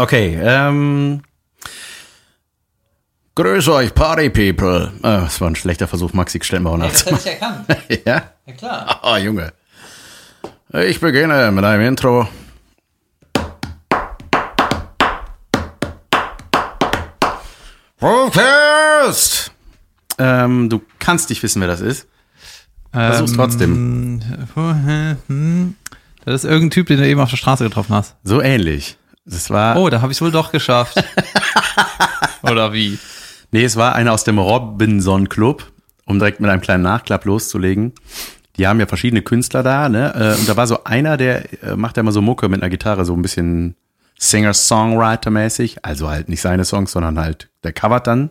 Okay, ähm. Grüß euch, Party People. Ah, das war ein schlechter Versuch, Maxi, stell mal das hätte ich erkannt. ja? Ja, klar. Ah, Junge. Ich beginne mit einem Intro. Podcast! Ähm, du kannst nicht wissen, wer das ist. Versuch's trotzdem. Ähm, Das ist irgendein Typ, den du eben auf der Straße getroffen hast. So ähnlich. Das war. Oh, da habe ich wohl doch geschafft. Oder wie? Nee, es war einer aus dem Robinson Club, um direkt mit einem kleinen Nachklapp loszulegen. Die haben ja verschiedene Künstler da, ne? Äh, Und da war so einer, der äh, macht ja immer so Mucke mit einer Gitarre, so ein bisschen Singer-Songwriter-mäßig. Also halt nicht seine Songs, sondern halt, der covert dann.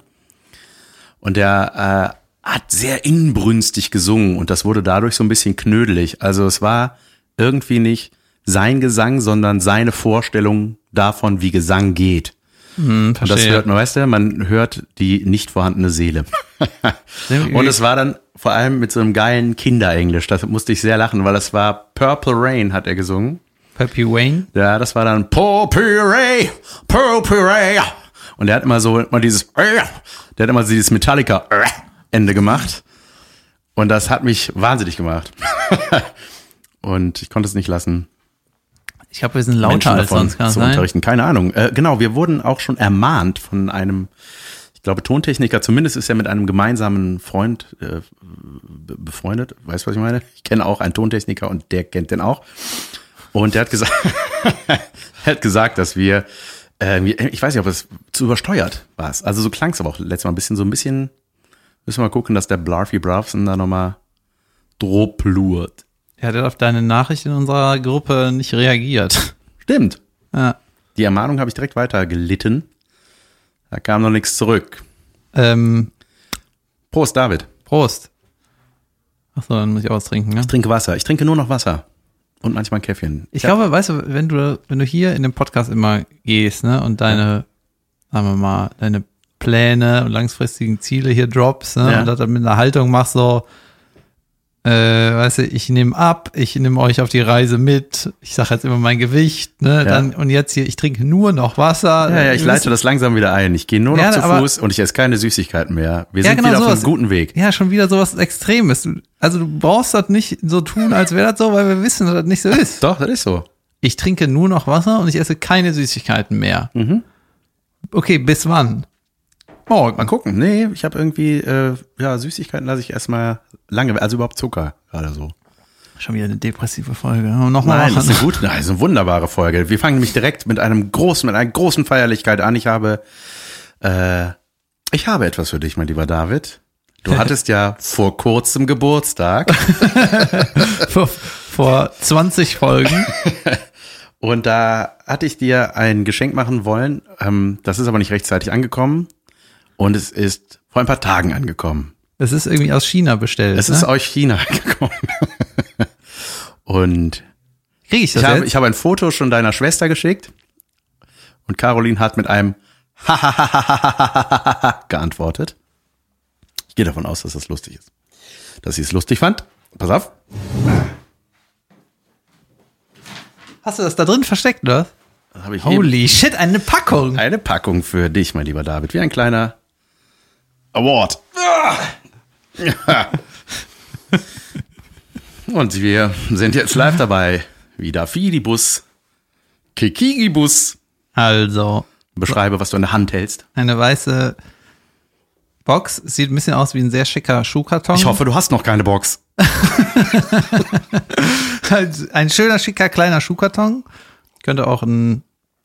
Und der äh, hat sehr inbrünstig gesungen und das wurde dadurch so ein bisschen knödelig. Also es war irgendwie nicht sein Gesang, sondern seine Vorstellung davon, wie Gesang geht. Hm, Und das hört man, weißt du, man hört die nicht vorhandene Seele. Und es war dann vor allem mit so einem geilen Kinderenglisch. Da musste ich sehr lachen, weil es war Purple Rain, hat er gesungen. Peppy Wayne. Ja, das war dann Purple Rain, Purple Rain. Und der hat immer so immer dieses, der hat immer so dieses Metallica Ende gemacht. Und das hat mich wahnsinnig gemacht. Und ich konnte es nicht lassen. Ich glaube, wir sind lauter Menschen als sonst, kann zu sein? unterrichten. Keine Ahnung. Äh, genau, wir wurden auch schon ermahnt von einem, ich glaube, Tontechniker. Zumindest ist er mit einem gemeinsamen Freund äh, be- befreundet. Weißt du, was ich meine? Ich kenne auch einen Tontechniker und der kennt den auch. Und der hat gesagt, er hat gesagt, dass wir, äh, ich weiß nicht, ob es zu übersteuert war. Also so klang es aber auch letztes Mal ein bisschen, so ein bisschen, müssen wir mal gucken, dass der Blarfy Bravson da nochmal droplurt. Er hat auf deine Nachricht in unserer Gruppe nicht reagiert. Stimmt. Ja. Die Ermahnung habe ich direkt weiter gelitten. Da kam noch nichts zurück. Ähm, Prost, David. Prost. Achso, dann muss ich auch was trinken, ne? Ich trinke Wasser. Ich trinke nur noch Wasser. Und manchmal ein Käffchen. Ich glaube, weißt du, wenn du, wenn du hier in dem Podcast immer gehst, ne, und deine, sagen wir mal, deine Pläne und langfristigen Ziele hier drops, ne, Ja. und das dann mit einer Haltung machst, so, äh, weißt du, ich nehme ab, ich nehme euch auf die Reise mit, ich sage jetzt immer mein Gewicht, ne, dann, und jetzt hier, ich trinke nur noch Wasser. Ja, ja, ich leite das langsam wieder ein. Ich gehe nur noch Ja, zu aber- Fuß und ich esse keine Süßigkeiten mehr. Wir Ja, sind genau wieder auf sowas. einem guten Weg. Ja, schon wieder sowas Extremes. Also du brauchst das nicht so tun, als wäre das so, weil wir wissen, dass das nicht so ist. Doch, das ist so. Ich trinke nur noch Wasser und ich esse keine Süßigkeiten mehr. Mhm. Okay, bis wann? Morgen. Mal gucken. Nee, ich habe irgendwie, äh, ja, Süßigkeiten lasse ich erstmal lange, also überhaupt Zucker gerade so. Schon wieder eine depressive Folge. Nochmal Nein, das ist eine gute, nein, das ist eine wunderbare Folge. Wir fangen nämlich direkt mit einem großen, mit einer großen Feierlichkeit an. Ich habe, äh, ich habe etwas für dich, mein lieber David. Du hattest ja vor kurzem Geburtstag vor, vor 20 Folgen. und da hatte ich dir ein Geschenk machen wollen. Ähm, das ist aber nicht rechtzeitig angekommen und es ist vor ein paar Tagen angekommen. Es ist irgendwie aus China bestellt. Es ne? ist aus China angekommen. und Krieg ich das Ich habe, ich habe ein Foto schon deiner Schwester geschickt und Caroline hat mit einem geantwortet. Ich gehe davon aus, dass das lustig ist. Dass sie es lustig fand. Pass auf. Hast du das da drin versteckt, oder? Ich eben Holy shit, eine Packung. eine Packung für dich, mein lieber David. Wie ein kleiner Award. Ja. Und wir sind jetzt live dabei. Wieder Fidibus. Kikigibus. Also, Beschreibe, was du in der Hand hältst. eine weiße Box. Sieht ein bisschen aus wie ein sehr schicker Schuhkarton. Ich hoffe, du hast noch keine Box. Ein schöner, schicker, kleiner Schuhkarton. Könnte auch ein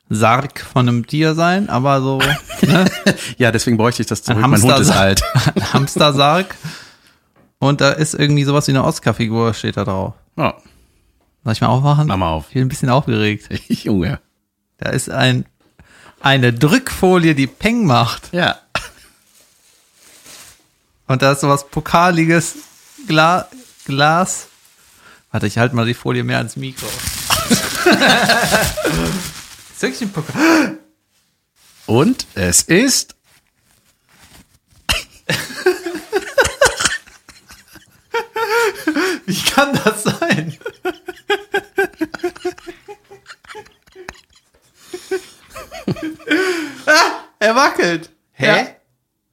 Sarg von einem Tier sein, aber so ne? Ja, deswegen bräuchte ich das zurück. ein Mein Hund ist Hamstersarg. alt. Hamstersarg. Und da ist irgendwie sowas wie eine Oscar-Figur steht da drauf. Ja, Soll ich mal aufmachen? mach mal auf. Ich bin ein bisschen aufgeregt. Junge. Da ist ein, eine Drückfolie, die Peng macht. Ja. Und da ist sowas Pokaliges Gla Glas. Warte, ich halte mal die Folie mehr ans Mikro. Ist wirklich ein Pokal. Und es ist Wie kann das sein? ah, er wackelt. Hä? Ja.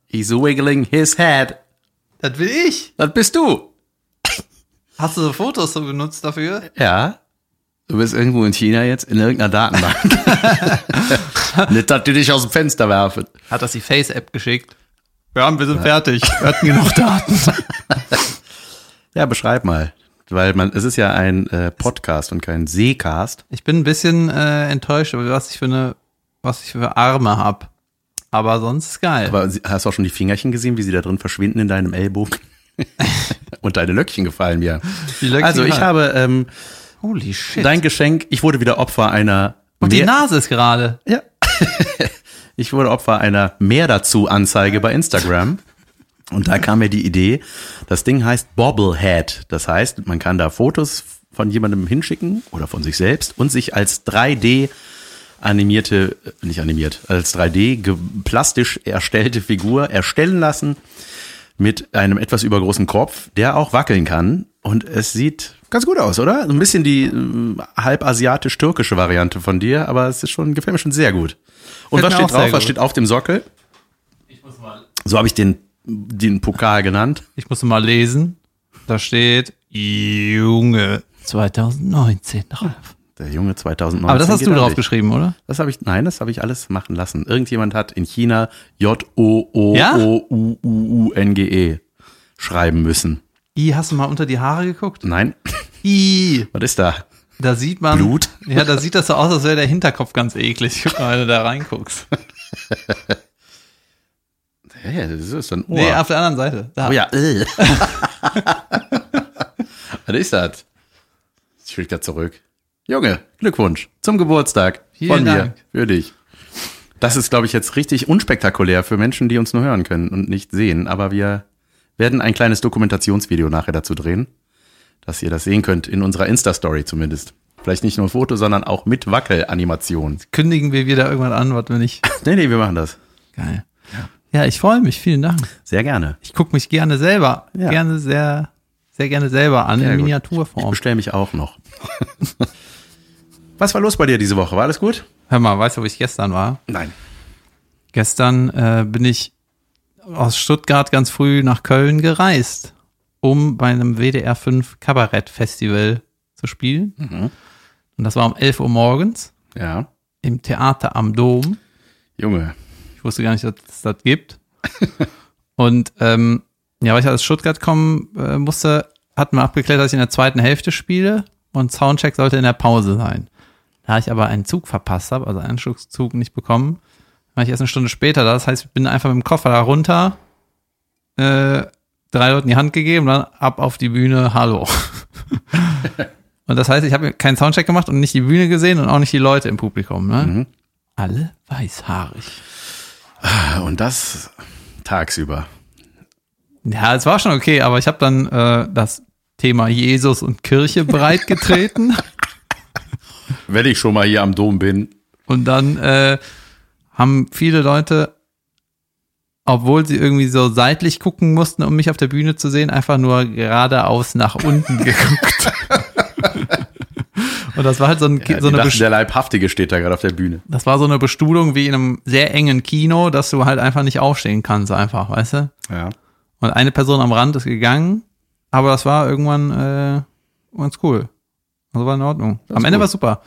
He's wiggling his head. Das will ich. Das bist du. Hast du so Fotos so benutzt dafür? Ja. Du bist irgendwo in China jetzt in irgendeiner Datenbank. Nicht, dass die dich aus dem Fenster werfen. Hat das die Face-App geschickt? Ja, wir sind ja. fertig. Wir hatten genug Daten. ja, beschreib mal. Weil man, es ist ja ein äh, Podcast und kein Seecast. Ich bin ein bisschen äh, enttäuscht, was ich für eine, was ich für Arme hab. Aber sonst ist geil. Aber hast du auch schon die Fingerchen gesehen, wie sie da drin verschwinden in deinem Ellbogen? und deine Löckchen gefallen mir. Löckchen also ich habe ähm, Holy shit. dein Geschenk, ich wurde wieder Opfer einer Und die Nase ist gerade. Ja. ich wurde Opfer einer mehr dazu Anzeige bei Instagram. Und da kam mir die Idee, das Ding heißt Bobblehead. Das heißt, man kann da Fotos von jemandem hinschicken oder von sich selbst und sich als 3D animierte, äh, nicht animiert, als 3D plastisch erstellte Figur erstellen lassen mit einem etwas übergroßen Kopf, der auch wackeln kann. Und es sieht ganz gut aus, oder? So ein bisschen die äh, halb asiatisch-türkische Variante von dir, aber es ist schon, gefällt mir schon sehr gut. Und was steht drauf? Was steht auf dem Sockel? So habe ich den den Pokal genannt. Ich muss mal lesen. Da steht Junge 2019 drauf. Der Junge 2019. Aber das hast du drauf geschrieben, oder? Das habe ich, nein, das habe ich alles machen lassen. Irgendjemand hat in China J-O-O-O-U-U-N-G-E schreiben müssen. I, hast du mal unter die Haare geguckt? Nein. I. Was ist da? Da sieht man. Blut? Ja, da sieht das so aus, als wäre der Hinterkopf ganz eklig. Wenn du da reinguckst. Ja, das ist ein Ohr. Nee, auf der anderen Seite. Da. Oh ja. Was ist das? Ich will da zurück. Junge, Glückwunsch zum Geburtstag Vielen von mir für dich. Das ist, glaube ich, jetzt richtig unspektakulär für Menschen, die uns nur hören können und nicht sehen. Aber wir werden ein kleines Dokumentationsvideo nachher dazu drehen, dass ihr das sehen könnt, in unserer Insta-Story zumindest. Vielleicht nicht nur ein Foto, sondern auch mit Wackelanimation. Kündigen wir wieder irgendwann an, was wir nicht. nee, nee, wir machen das. Geil. Ja. Ich freue mich. Vielen Dank. Sehr gerne. Ich gucke mich gerne selber, ja. gerne sehr, sehr gerne selber an sehr in Miniaturform. Ich bestelle mich auch noch. Was war los bei dir diese Woche? War alles gut? Hör mal, weißt du, wo ich gestern war? Nein. Gestern äh, bin ich aus Stuttgart ganz früh nach Köln gereist, um bei einem WDR 5 Kabarett Festival zu spielen. Mhm. Und das war um 11 Uhr morgens. Ja. Im Theater am Dom. Junge, ich wusste gar nicht, dass es das gibt. und ähm, ja, weil ich aus Stuttgart kommen äh, musste, hatten wir abgeklärt, dass ich in der zweiten Hälfte spiele und Soundcheck sollte in der Pause sein. Da ich aber einen Zug verpasst habe, also einen Anschlusszug nicht bekommen, war ich erst eine Stunde später da. Das heißt, ich bin einfach mit dem Koffer da runter, äh, drei Leuten die Hand gegeben und dann ab auf die Bühne, hallo. und das heißt, ich habe keinen Soundcheck gemacht und nicht die Bühne gesehen und auch nicht die Leute im Publikum. Ne? Mhm. Alle weißhaarig. Und das tagsüber. Ja, es war schon okay, aber ich habe dann äh, das Thema Jesus und Kirche breitgetreten. Wenn ich schon mal hier am Dom bin. Und dann äh, haben viele Leute, obwohl sie irgendwie so seitlich gucken mussten, um mich auf der Bühne zu sehen, einfach nur geradeaus nach unten geguckt. Und das war halt so, ein, ja, so eine dachten, Der Leibhaftige steht da gerade auf der Bühne. Das war so eine Bestuhlung wie in einem sehr engen Kino, dass du halt einfach nicht aufstehen kannst, einfach, weißt du? Ja. Und eine Person am Rand ist gegangen, aber das war irgendwann äh, ganz cool. Also war in Ordnung. am Ende cool. war super.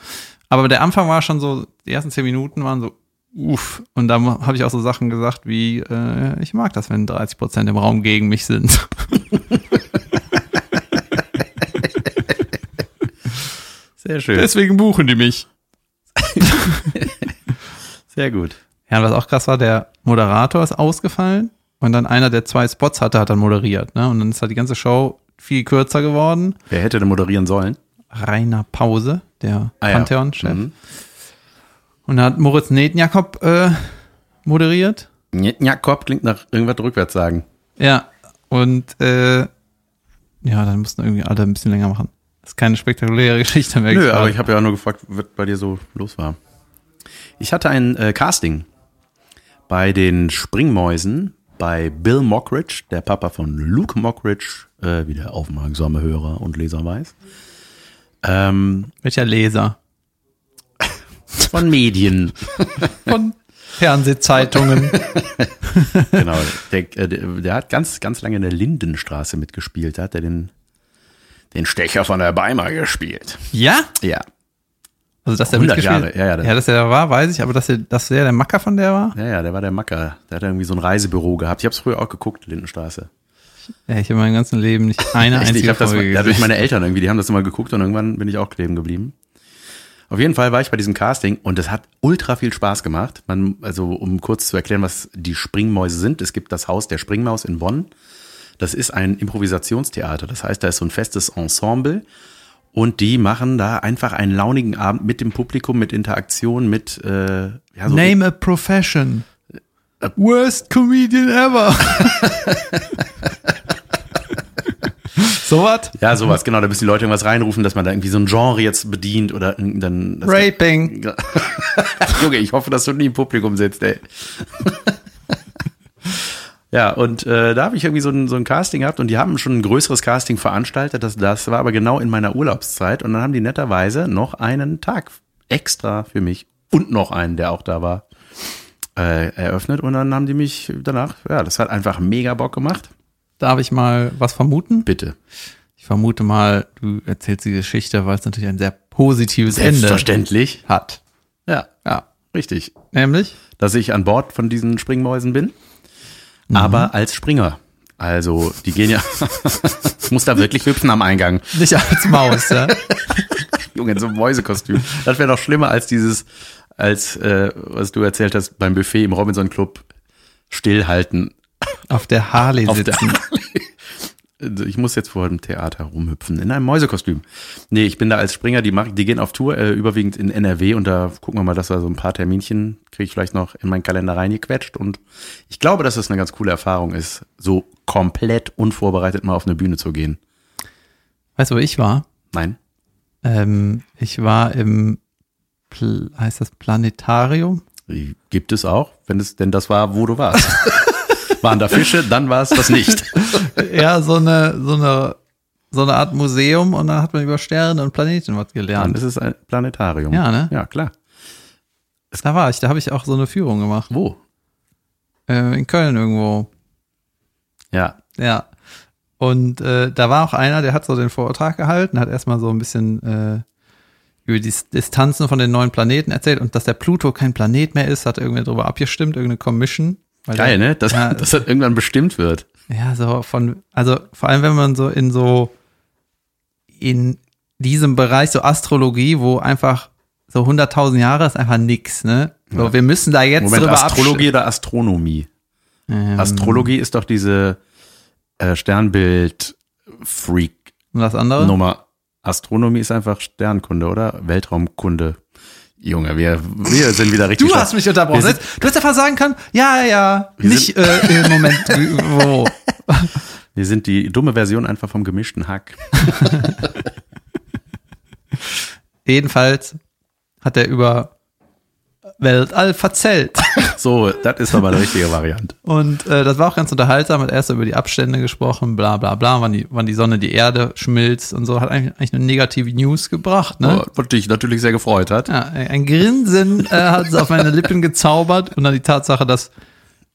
Aber der Anfang war schon so, die ersten zehn Minuten waren so, uff. Und da habe ich auch so Sachen gesagt wie, äh, ich mag das, wenn 30 Prozent im Raum gegen mich sind. Sehr schön. Deswegen buchen die mich. Sehr gut. Ja, und was auch krass war, der Moderator ist ausgefallen und dann einer, der zwei Spots hatte, hat dann moderiert. Ne? Und dann ist halt die ganze Show viel kürzer geworden. Wer hätte denn moderieren sollen? Rainer Pause, der ah, Pantheon-Chef. Ja. Mhm. Und dann hat Moritz Netjakob äh, moderiert. Netjakob klingt nach irgendwas rückwärts sagen. Ja, und äh, ja, dann mussten irgendwie alle ein bisschen länger machen. Das ist keine spektakuläre Geschichte mehr. Nö, aber ich habe ja nur gefragt, was bei dir so los war. Ich hatte ein äh, Casting bei den Springmäusen bei Bill Mockridge, der Papa von Luke Mockridge, äh, wie der aufmerksame Hörer und Leser weiß. Ähm, Welcher Leser? Von Medien. Von Fernsehzeitungen. genau. Der, äh, der, der hat ganz, ganz lange in der Lindenstraße mitgespielt. Da hat er den, den Stecher von der Beimer gespielt. ja? Ja. Also, dass der 100 mitgespielt Jahre, ja, ja, das- ja, dass der da war, weiß ich, aber dass der, dass der der Macker von der war? Ja, ja, der war der Macker. Der hat irgendwie so ein Reisebüro gehabt. Ich habe es früher auch geguckt, Lindenstraße. Ja, ich habe mein ganzes Leben nicht eine Echt, einzige ich das Folge dadurch gesehen. meine Eltern irgendwie, die haben das immer geguckt und irgendwann bin ich auch kleben geblieben. Auf jeden Fall war ich bei diesem Casting und es hat ultra viel Spaß gemacht. Man, also um kurz zu erklären, was die Springmäuse sind. Es gibt das Haus der Springmaus in Bonn. Das ist ein Improvisationstheater. Das heißt, da ist so ein festes Ensemble und die machen da einfach einen launigen Abend mit dem Publikum, mit Interaktion, mit äh, ja, so Name a profession. Äh, Worst comedian ever. so was? Ja, sowas, genau. Da müssen die Leute irgendwas reinrufen, dass man da irgendwie so ein Genre jetzt bedient oder dann. Raping. Junge, ich hoffe, dass du nie im Publikum sitzt, ey. ja, und äh, da habe ich irgendwie so ein, so ein Casting gehabt und die haben schon ein größeres Casting veranstaltet. Das, das war aber genau in meiner Urlaubszeit. Und dann haben die netterweise noch einen Tag extra für mich und noch einen, der auch da war, äh, eröffnet. Und dann haben die mich danach, ja, das hat einfach mega Bock gemacht. Darf ich mal was vermuten? Bitte. Ich vermute mal, du erzählst die Geschichte, weil es natürlich ein sehr positives Ende Selbstverständlich. hat. Ja, Ja. richtig. Nämlich? dass ich an Bord von diesen Springmäusen bin, aber als Springer. Also, die gehen ja, ich muss da wirklich hüpfen am Eingang. Nicht als Maus, ja. Junge, in so einem Mäusekostüm. Das wäre doch schlimmer als dieses, als, äh, was du erzählt hast, beim Buffet im Robinson Club stillhalten. Auf der Harley Auf der sitzen. Also, Ich muss jetzt vor dem Theater rumhüpfen in einem Mäusekostüm. Nee, ich bin da als Springer, die, machen, die gehen auf Tour, äh, überwiegend in NRW und da gucken wir mal, dass wir so ein paar Terminchen kriege ich vielleicht noch in meinen Kalender reingequetscht und ich glaube, dass es eine ganz coole Erfahrung ist, so komplett unvorbereitet mal auf eine Bühne zu gehen. Weißt du, wo ich war? Nein? Ähm, ich war im, heißt das Planetarium? Gibt es auch, wenn es denn das war, wo du warst. Waren da Fische, dann war es das nicht. ja, so eine, so eine, so eine Art Museum und dann hat man über Sterne und Planeten was Dann gelernt. ist es ein Planetarium. Ja, ne? Ja, klar. Da war ich, da habe ich auch so eine Führung gemacht. Wo? Äh, in Köln irgendwo. Ja. Ja. Und äh, da war auch einer, der hat so den Vortrag gehalten, hat erstmal so ein bisschen äh, über die Distanzen von den neuen Planeten erzählt und dass der Pluto kein Planet mehr ist, hat irgendwie darüber abgestimmt, irgendeine Commission. Weil Geil, ne? Dass, ja, das irgendwann bestimmt wird. Ja, so von, also vor allem wenn man so in so in diesem Bereich so Astrologie, wo einfach so 100.000 Jahre ist einfach nix, ne? So, wir müssen da jetzt Moment, drüber Astrologie oder Astronomie? Ähm, Astrologie ist doch diese äh, Sternbild-Freak-Nummer. und das andere? Astronomie ist einfach Sternkunde, oder? Weltraumkunde. Junge, wir, wir sind wieder richtig. Du hast mich unterbrochen. Sind, Du hättest einfach sagen können, ja, ja, Wir nicht äh, im Moment, wo. wir sind die dumme Version einfach vom gemischten Hack. Jedenfalls hat er über Weltall verzählt. So, das ist aber eine richtige Variante. Und äh, das war auch ganz unterhaltsam, hat erst über die Abstände gesprochen, bla bla bla, wann die, wann die Sonne die Erde schmilzt und so, hat eigentlich, eigentlich eine negative News gebracht, ne? Oh, Was dich natürlich sehr gefreut hat. Ja, ein Grinsen äh, hat es auf meine Lippen gezaubert und dann die Tatsache, dass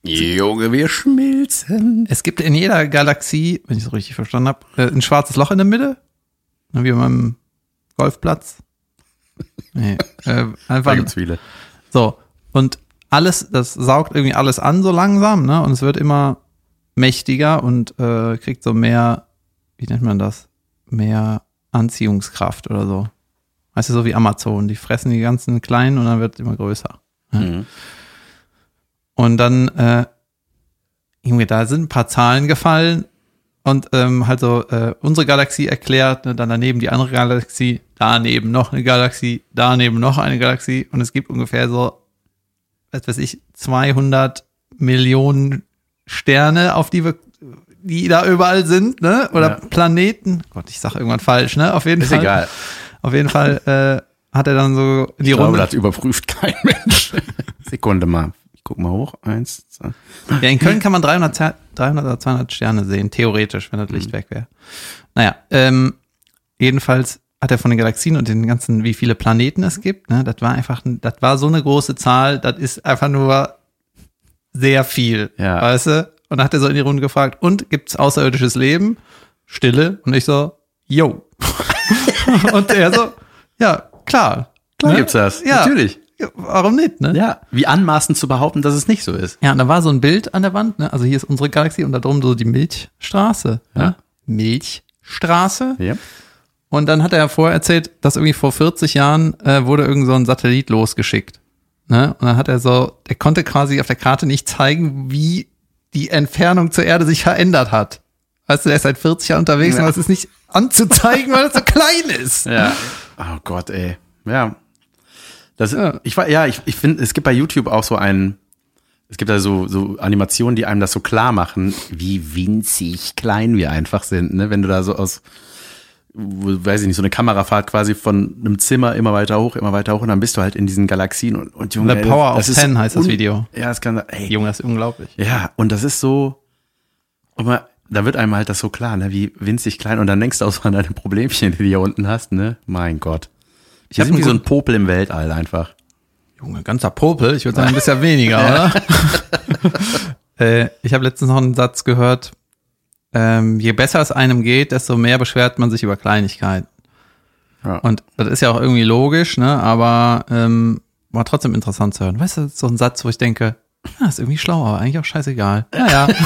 Junge, wir schmilzen. es gibt in jeder Galaxie, wenn ich es richtig verstanden habe, äh, ein schwarzes Loch in der Mitte, ne, wie beim Golfplatz. Nee, äh, einfach Da gibt's viele. So, und alles, das saugt irgendwie alles an so langsam, ne? Und es wird immer mächtiger und äh, kriegt so mehr, wie nennt man das? Mehr Anziehungskraft oder so. Weißt du, so wie Amazon, die fressen die ganzen Kleinen und dann wird es immer größer. Mhm. Und dann, äh, Junge, da sind ein paar Zahlen gefallen und ähm, halt so äh, unsere Galaxie erklärt, ne, dann daneben die andere Galaxie, daneben noch eine Galaxie, daneben noch eine Galaxie und es gibt ungefähr so, was weiß ich, 200 Millionen Sterne, auf die wir, die da überall sind, ne? Oder Ja. Planeten. Gott, ich sag irgendwann falsch, ne? Auf jeden Ist Fall. egal. Auf jeden Fall äh, hat er dann so die Ich glaube, Runde. das überprüft kein Mensch. Sekunde mal. Ich guck mal hoch. Eins, zwei. Ja, in Köln kann man 300, Zer- 300 oder 200 Sterne sehen, theoretisch, wenn das Licht weg wäre. Naja, ähm, jedenfalls hat er von den Galaxien und den ganzen, wie viele Planeten es gibt, ne, das war einfach, das war so eine große Zahl, das ist einfach nur sehr viel, Ja. weißt du? Und dann hat er so in die Runde gefragt, und gibt's außerirdisches Leben? Stille. Und ich so, yo. und er so, ja, klar. Klar Ne? gibt's das. Ja. Natürlich. Ja, warum nicht, ne? Ja, wie anmaßend zu behaupten, dass es nicht so ist. Ja, und da war so ein Bild an der Wand, ne? Also hier ist unsere Galaxie und da drum so die Milchstraße. Ja. Ne? Milchstraße. Ja. Und dann hat er ja vorher erzählt, dass irgendwie vor 40 Jahren äh, wurde irgend so ein Satellit losgeschickt. Ne? Und dann hat er so, er konnte quasi auf der Karte nicht zeigen, wie die Entfernung zur Erde sich verändert hat. Weißt du, der ist seit 40 Jahren unterwegs Ja. und das ist nicht anzuzeigen, weil es so klein ist. Ja. Oh Gott, ey. Ja. Das, Ja. Ich war, ja, ich, ich finde, es gibt bei YouTube auch so einen, es gibt da so, so Animationen, die einem das so klar machen, wie winzig klein wir einfach sind, ne? Wenn du da so aus, weiß ich nicht, so eine Kamerafahrt quasi von einem Zimmer immer weiter hoch, immer weiter hoch und dann bist du halt in diesen Galaxien und, und Junge, The Power of Ten heißt das Video. Ja, das kann, ey, Junge, das ist unglaublich. ja, und das ist so, und man, da wird einem halt das so klar, ne, wie winzig klein. Und dann denkst du auch so an deine Problemchen, die du hier unten hast, ne? Mein Gott. Ich hab sind wie so ein Popel im Weltall einfach. Junge, ganzer Popel. Ich würde sagen, ein bisschen weniger, oder? äh, ich habe letztens noch einen Satz gehört. Ähm, je besser es einem geht, desto mehr beschwert man sich über Kleinigkeiten. Ja. Und das ist ja auch irgendwie logisch, ne? Aber ähm, war trotzdem interessant zu hören. Weißt du, das ist so ein Satz, wo ich denke, ja, ist irgendwie schlau, aber eigentlich auch scheißegal. Naja.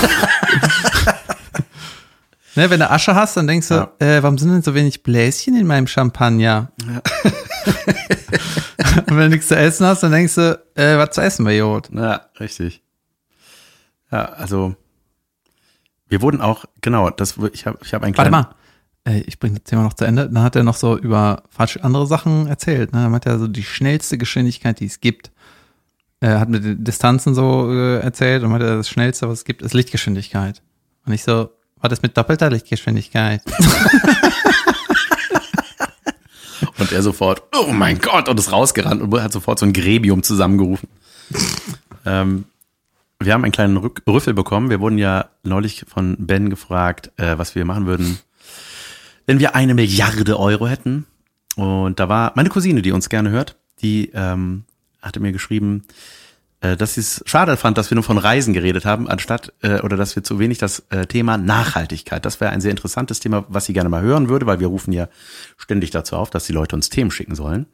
ne, wenn du Asche hast, dann denkst du, Ja. äh, warum sind denn so wenig Bläschen in meinem Champagner? Und wenn du nichts zu essen hast, dann denkst du, äh, was zu essen bei Jod? Ja, richtig. Ja, also wir wurden auch, genau, das ich habe ich habe einen Warte kleinen mal. Äh, ich bringe das Thema noch zu Ende. Dann hat er noch so über falsch andere Sachen erzählt. Ne? Dann hat er so die schnellste Geschwindigkeit, die es gibt. Er hat mit den Distanzen so äh, erzählt und meinte, das schnellste, was es gibt, ist Lichtgeschwindigkeit. Und ich so, war das mit doppelter Lichtgeschwindigkeit? und er sofort, oh mein Gott, und ist rausgerannt und hat sofort so ein Grebium zusammengerufen. ähm, wir haben einen kleinen Rück Rüffel bekommen. Wir wurden ja neulich von Ben gefragt, äh, was wir machen würden, wenn wir eine Milliarde Euro hätten. Und da war meine Cousine, die uns gerne hört, die ähm, hatte mir geschrieben, äh, dass sie es schade fand, dass wir nur von Reisen geredet haben, anstatt äh, oder dass wir zu wenig das äh, Thema Nachhaltigkeit. Das wäre ein sehr interessantes Thema, was sie gerne mal hören würde, weil wir rufen ja ständig dazu auf, dass die Leute uns Themen schicken sollen.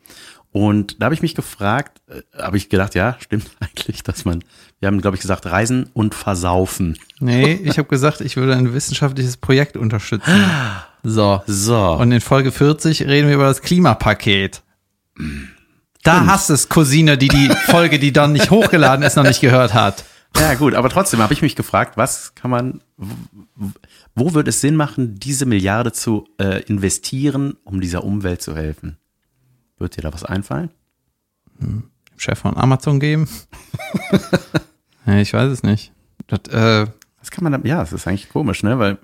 Und da habe ich mich gefragt, äh, habe ich gedacht, ja, stimmt eigentlich, dass man, wir haben, glaube ich, gesagt, Reisen und Versaufen. Nee, ich habe gesagt, ich würde ein wissenschaftliches Projekt unterstützen. So. So. Und in Folge 40 reden wir über das Klimapaket. Da hast es, Cousine, die die Folge, die dann nicht hochgeladen ist, noch nicht gehört hat. Ja, gut, aber trotzdem habe ich mich gefragt, was kann man, wo- wo würde es Sinn machen, diese Milliarde zu äh, investieren, um dieser Umwelt zu helfen? Wird dir da was einfallen? Chef von Amazon geben? ja, ich weiß es nicht. Das, äh, Was kann man ja, das ist eigentlich komisch, ne, weil,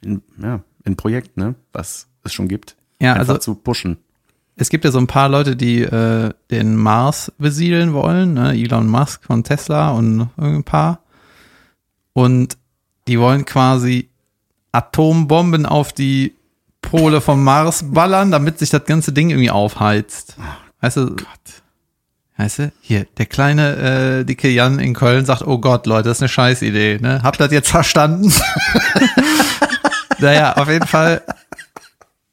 in, ja, in Projekt, ne, was es schon gibt, ja, einfach also zu pushen. es gibt ja so ein paar Leute, die äh, den Mars besiedeln wollen, ne? Elon Musk von Tesla und ein paar. Und die wollen quasi Atombomben auf die Pole vom Mars ballern, damit sich das ganze Ding irgendwie aufheizt. Weißt du, Gott. weißt du, hier, der kleine äh, dicke Jan in Köln sagt, oh Gott, Leute, das ist eine Scheißidee, ne? Habt ihr das jetzt verstanden? naja, auf jeden Fall,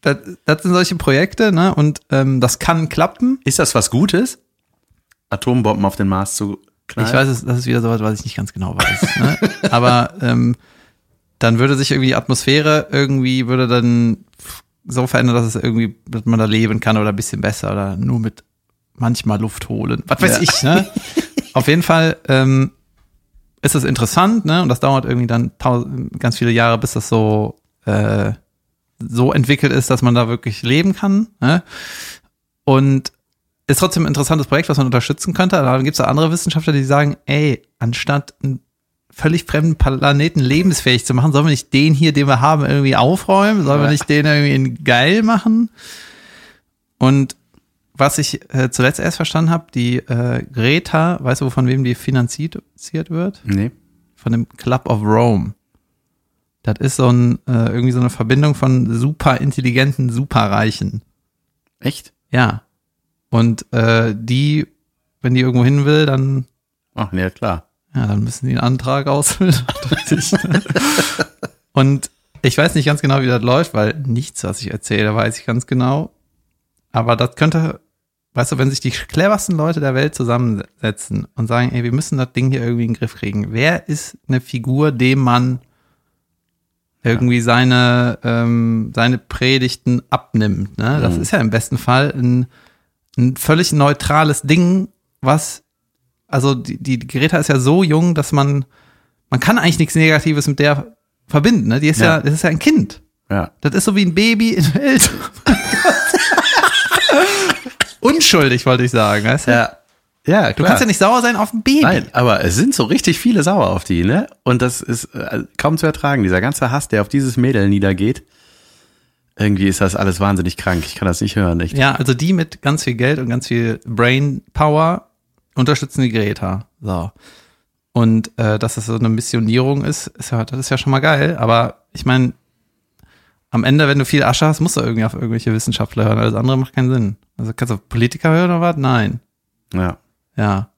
das, das sind solche Projekte, ne? Und ähm, das kann klappen. Ist das was Gutes? Atombomben auf den Mars zu knallen? Ich weiß, es, das ist wieder sowas, was ich nicht ganz genau weiß. Ne? Aber ähm, dann würde sich irgendwie die Atmosphäre irgendwie würde dann so verändern, dass es irgendwie, dass man da leben kann oder ein bisschen besser oder nur mit manchmal Luft holen. Was weiß Ja. ich, ne? Auf jeden Fall ähm, ist es interessant, ne? Und das dauert irgendwie dann ganz viele Jahre, bis das so äh, so entwickelt ist, dass man da wirklich leben kann. Ne? Und ist trotzdem ein interessantes Projekt, was man unterstützen könnte. Dann gibt es andere Wissenschaftler, die sagen, ey, anstatt einen völlig fremden Planeten lebensfähig zu machen, sollen wir nicht den hier, den wir haben, irgendwie aufräumen? Sollen wir Ja. nicht den irgendwie in geil machen? Und was ich äh, zuletzt erst verstanden habe, die äh, Greta, weißt du, von wem die finanziert wird? Nee. Von dem Club of Rome. Das ist so ein, äh, irgendwie so eine Verbindung von super intelligenten Superreichen. Echt? Ja. Und äh, die, wenn die irgendwo hin will, dann, Ach, ja, klar. Ja, dann müssen die einen Antrag ausfüllen. Und ich weiß nicht ganz genau, wie das läuft, weil nichts, was ich erzähle, weiß ich ganz genau. Aber das könnte, weißt du, wenn sich die cleversten Leute der Welt zusammensetzen und sagen, ey, wir müssen das Ding hier irgendwie in den Griff kriegen. Wer ist eine Figur, dem man irgendwie seine, ähm, seine Predigten abnimmt? Ne? Das Mhm. ist ja im besten Fall ein, ein völlig neutrales Ding, was, also die, die Greta ist ja so jung, dass man, man kann eigentlich nichts Negatives mit der verbinden. Ne? Die ist ja, Ja. das ist ja ein Kind. Ja. Das ist so wie ein Baby in der Welt. Unschuldig, wollte ich sagen. Weißt du? Ja. Ja, Du kannst ja nicht sauer sein auf ein Baby. Nein, aber es sind so richtig viele sauer auf die, ne? Und das ist äh, kaum zu ertragen. Dieser ganze Hass, der auf dieses Mädel niedergeht. Irgendwie ist das alles wahnsinnig krank. Ich kann das nicht hören, echt. Ja, also die mit ganz viel Geld und ganz viel Brain Power unterstützen die Greta. So. Und äh, dass das so eine Missionierung ist, ist ja, das ist ja schon mal geil. Aber ich meine, am Ende, wenn du viel Asche hast, musst du irgendwie auf irgendwelche Wissenschaftler hören. Alles andere macht keinen Sinn. Also kannst du auf Politiker hören oder was? Nein. Ja. Ja.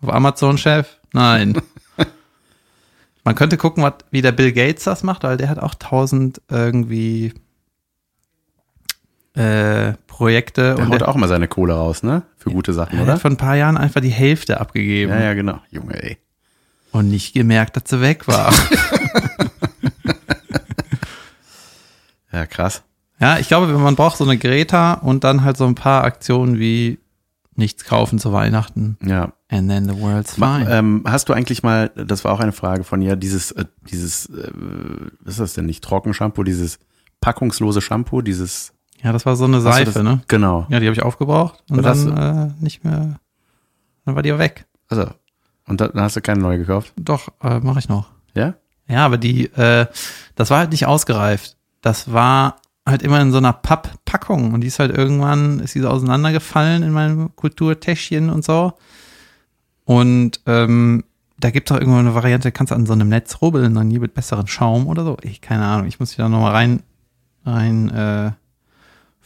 Auf Amazon-Chef? Nein. Man könnte gucken, wat, wie der Bill Gates das macht, weil der hat auch tausend irgendwie äh, Projekte Der und haut der, auch mal seine Kohle raus, ne? Für gute Sachen, der oder? hat vor ein paar Jahren einfach die Hälfte abgegeben Ja, ja, genau. Junge, ey. und nicht gemerkt, dass sie weg war. Ja, krass. ja, ich glaube, man braucht so eine Greta und dann halt so ein paar Aktionen wie nichts kaufen zu Weihnachten Ja. and then the world's fine. ähm, hast du eigentlich mal, das war auch eine Frage von ihr, dieses, äh, dieses, äh, was ist das denn nicht, Trockenshampoo, dieses packungslose Shampoo, dieses ja, das war so eine Seife, das, ne? Genau. Ja, die habe ich aufgebraucht und hast dann äh, nicht mehr, dann war die ja weg. Also, und dann hast du keine neue gekauft? Doch, äh, mache ich noch. Ja? Ja, aber die, äh, das war halt nicht ausgereift. Das war halt immer in so einer Papppackung und die ist halt irgendwann, ist die so auseinandergefallen in meinem Kulturtäschchen und so. Und ähm, da gibt es auch irgendwo eine Variante, kannst du an so einem Netz rubbeln, dann hier mit besseren Schaum oder so. Ich, keine Ahnung, ich muss mich da nochmal rein, rein äh,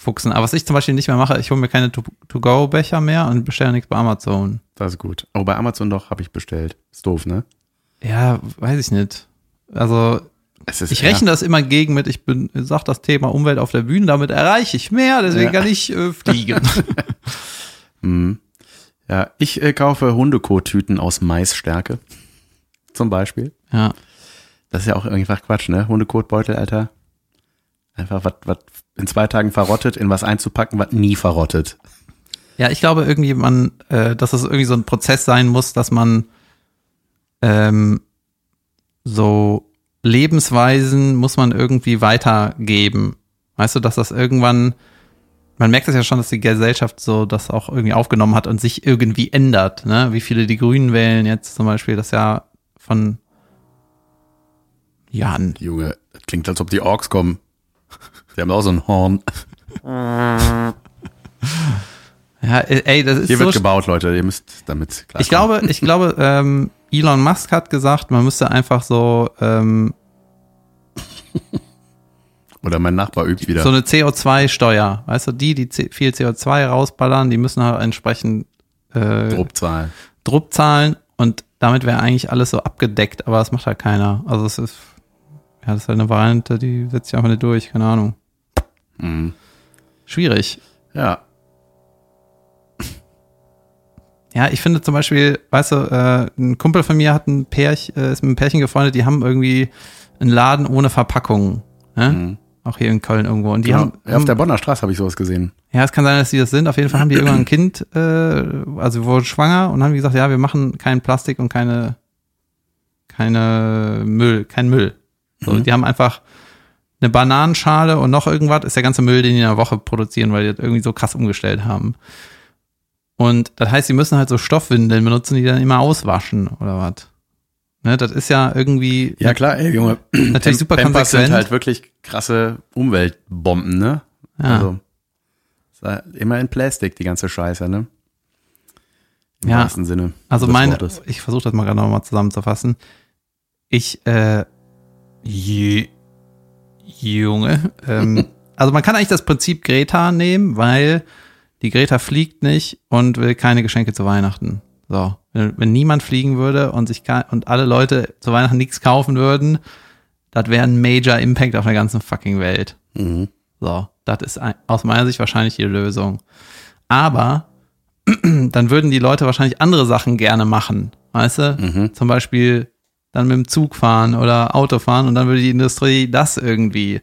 fuchsen. Aber was ich zum Beispiel nicht mehr mache, ich hole mir keine To- To-Go-Becher mehr und bestelle nichts bei Amazon. Das ist gut. Oh, bei Amazon doch habe ich bestellt. Ist doof, ne? Ja, weiß ich nicht. Also Ich rechne das immer gegen mit, ich bin, sag das Thema Umwelt auf der Bühne, damit erreiche ich mehr, deswegen Ja. kann ich äh, fliegen. Mhm. Ja, ich äh, kaufe Hundekot-Tüten aus Maisstärke. Zum Beispiel. ja. Das ist ja auch einfach Quatsch, ne? Hundekotbeutel, Alter. Einfach was, was in zwei Tagen verrottet, in was einzupacken, was nie verrottet. ja, ich glaube irgendwie, man, äh, dass es irgendwie so ein Prozess sein muss, dass man ähm, so Lebensweisen muss man irgendwie weitergeben. Weißt du, dass das irgendwann, man merkt es ja schon, dass die Gesellschaft so das auch irgendwie aufgenommen hat und sich irgendwie ändert. Ne? Wie viele die Grünen wählen jetzt zum Beispiel, das ja von Jahren. Junge, das klingt, als ob die Orks kommen. Die haben auch so ein Horn. Ja, ey, das ist Hier so. wird gebaut, Leute. Ihr müsst damit klar Ich glaube, ich glaube, ähm, Elon Musk hat gesagt, man müsste einfach so ähm, Oder mein Nachbar übt wieder. so eine CO2-Steuer, weißt du, die, die viel CO2 rausballern, die müssen halt entsprechend äh, Druckzahl. Druck zahlen und damit wäre eigentlich alles so abgedeckt, aber das macht halt keiner. Also es ist ja, das ist halt eine Variante, die setzt sich einfach nicht durch, keine Ahnung. Mhm. Schwierig. Ja. Ja, ich finde zum Beispiel, weißt du, äh, ein Kumpel von mir hat ein Pärchen, äh, ist mit einem Pärchen gefreundet, die haben irgendwie einen Laden ohne Verpackung. Ne? Mhm. Auch hier in Köln irgendwo. Und die Genau. haben, Ja, auf der Bonner Straße habe ich sowas gesehen. ja, es kann sein, dass die das sind. Auf jeden Fall haben die irgendwann ein Kind, äh, also wurden schwanger und haben gesagt, ja, wir machen kein Plastik und keine, keine Müll, kein Müll. So, Mhm. Die haben einfach eine Bananenschale und noch irgendwas, ist der ganze Müll, den die in einer Woche produzieren, weil die das irgendwie so krass umgestellt haben. Und das heißt, sie müssen halt so Stoffwindeln benutzen, die dann immer auswaschen oder was. Ne, das ist ja irgendwie Ja, klar, ey, Junge. natürlich super Pampers sind halt wirklich krasse Umweltbomben, ne? Ja. Also, ist immer in Plastik, die ganze Scheiße, ne? Im Ja. wahrsten Sinne. Also meine, Wortes. ich versuche das mal gerade nochmal zusammenzufassen. Ich, äh, je, Junge, ähm, also man kann eigentlich das Prinzip Greta nehmen, weil die Greta fliegt nicht und will keine Geschenke zu Weihnachten. So, wenn, wenn niemand fliegen würde und sich und alle Leute zu Weihnachten nichts kaufen würden, das wäre ein Major Impact auf der ganzen fucking Welt. Mhm. So, das ist ein, aus meiner Sicht wahrscheinlich die Lösung. Aber dann würden die Leute wahrscheinlich andere Sachen gerne machen, weißt du? Mhm. Zum Beispiel dann mit dem Zug fahren oder Auto fahren und dann würde die Industrie das irgendwie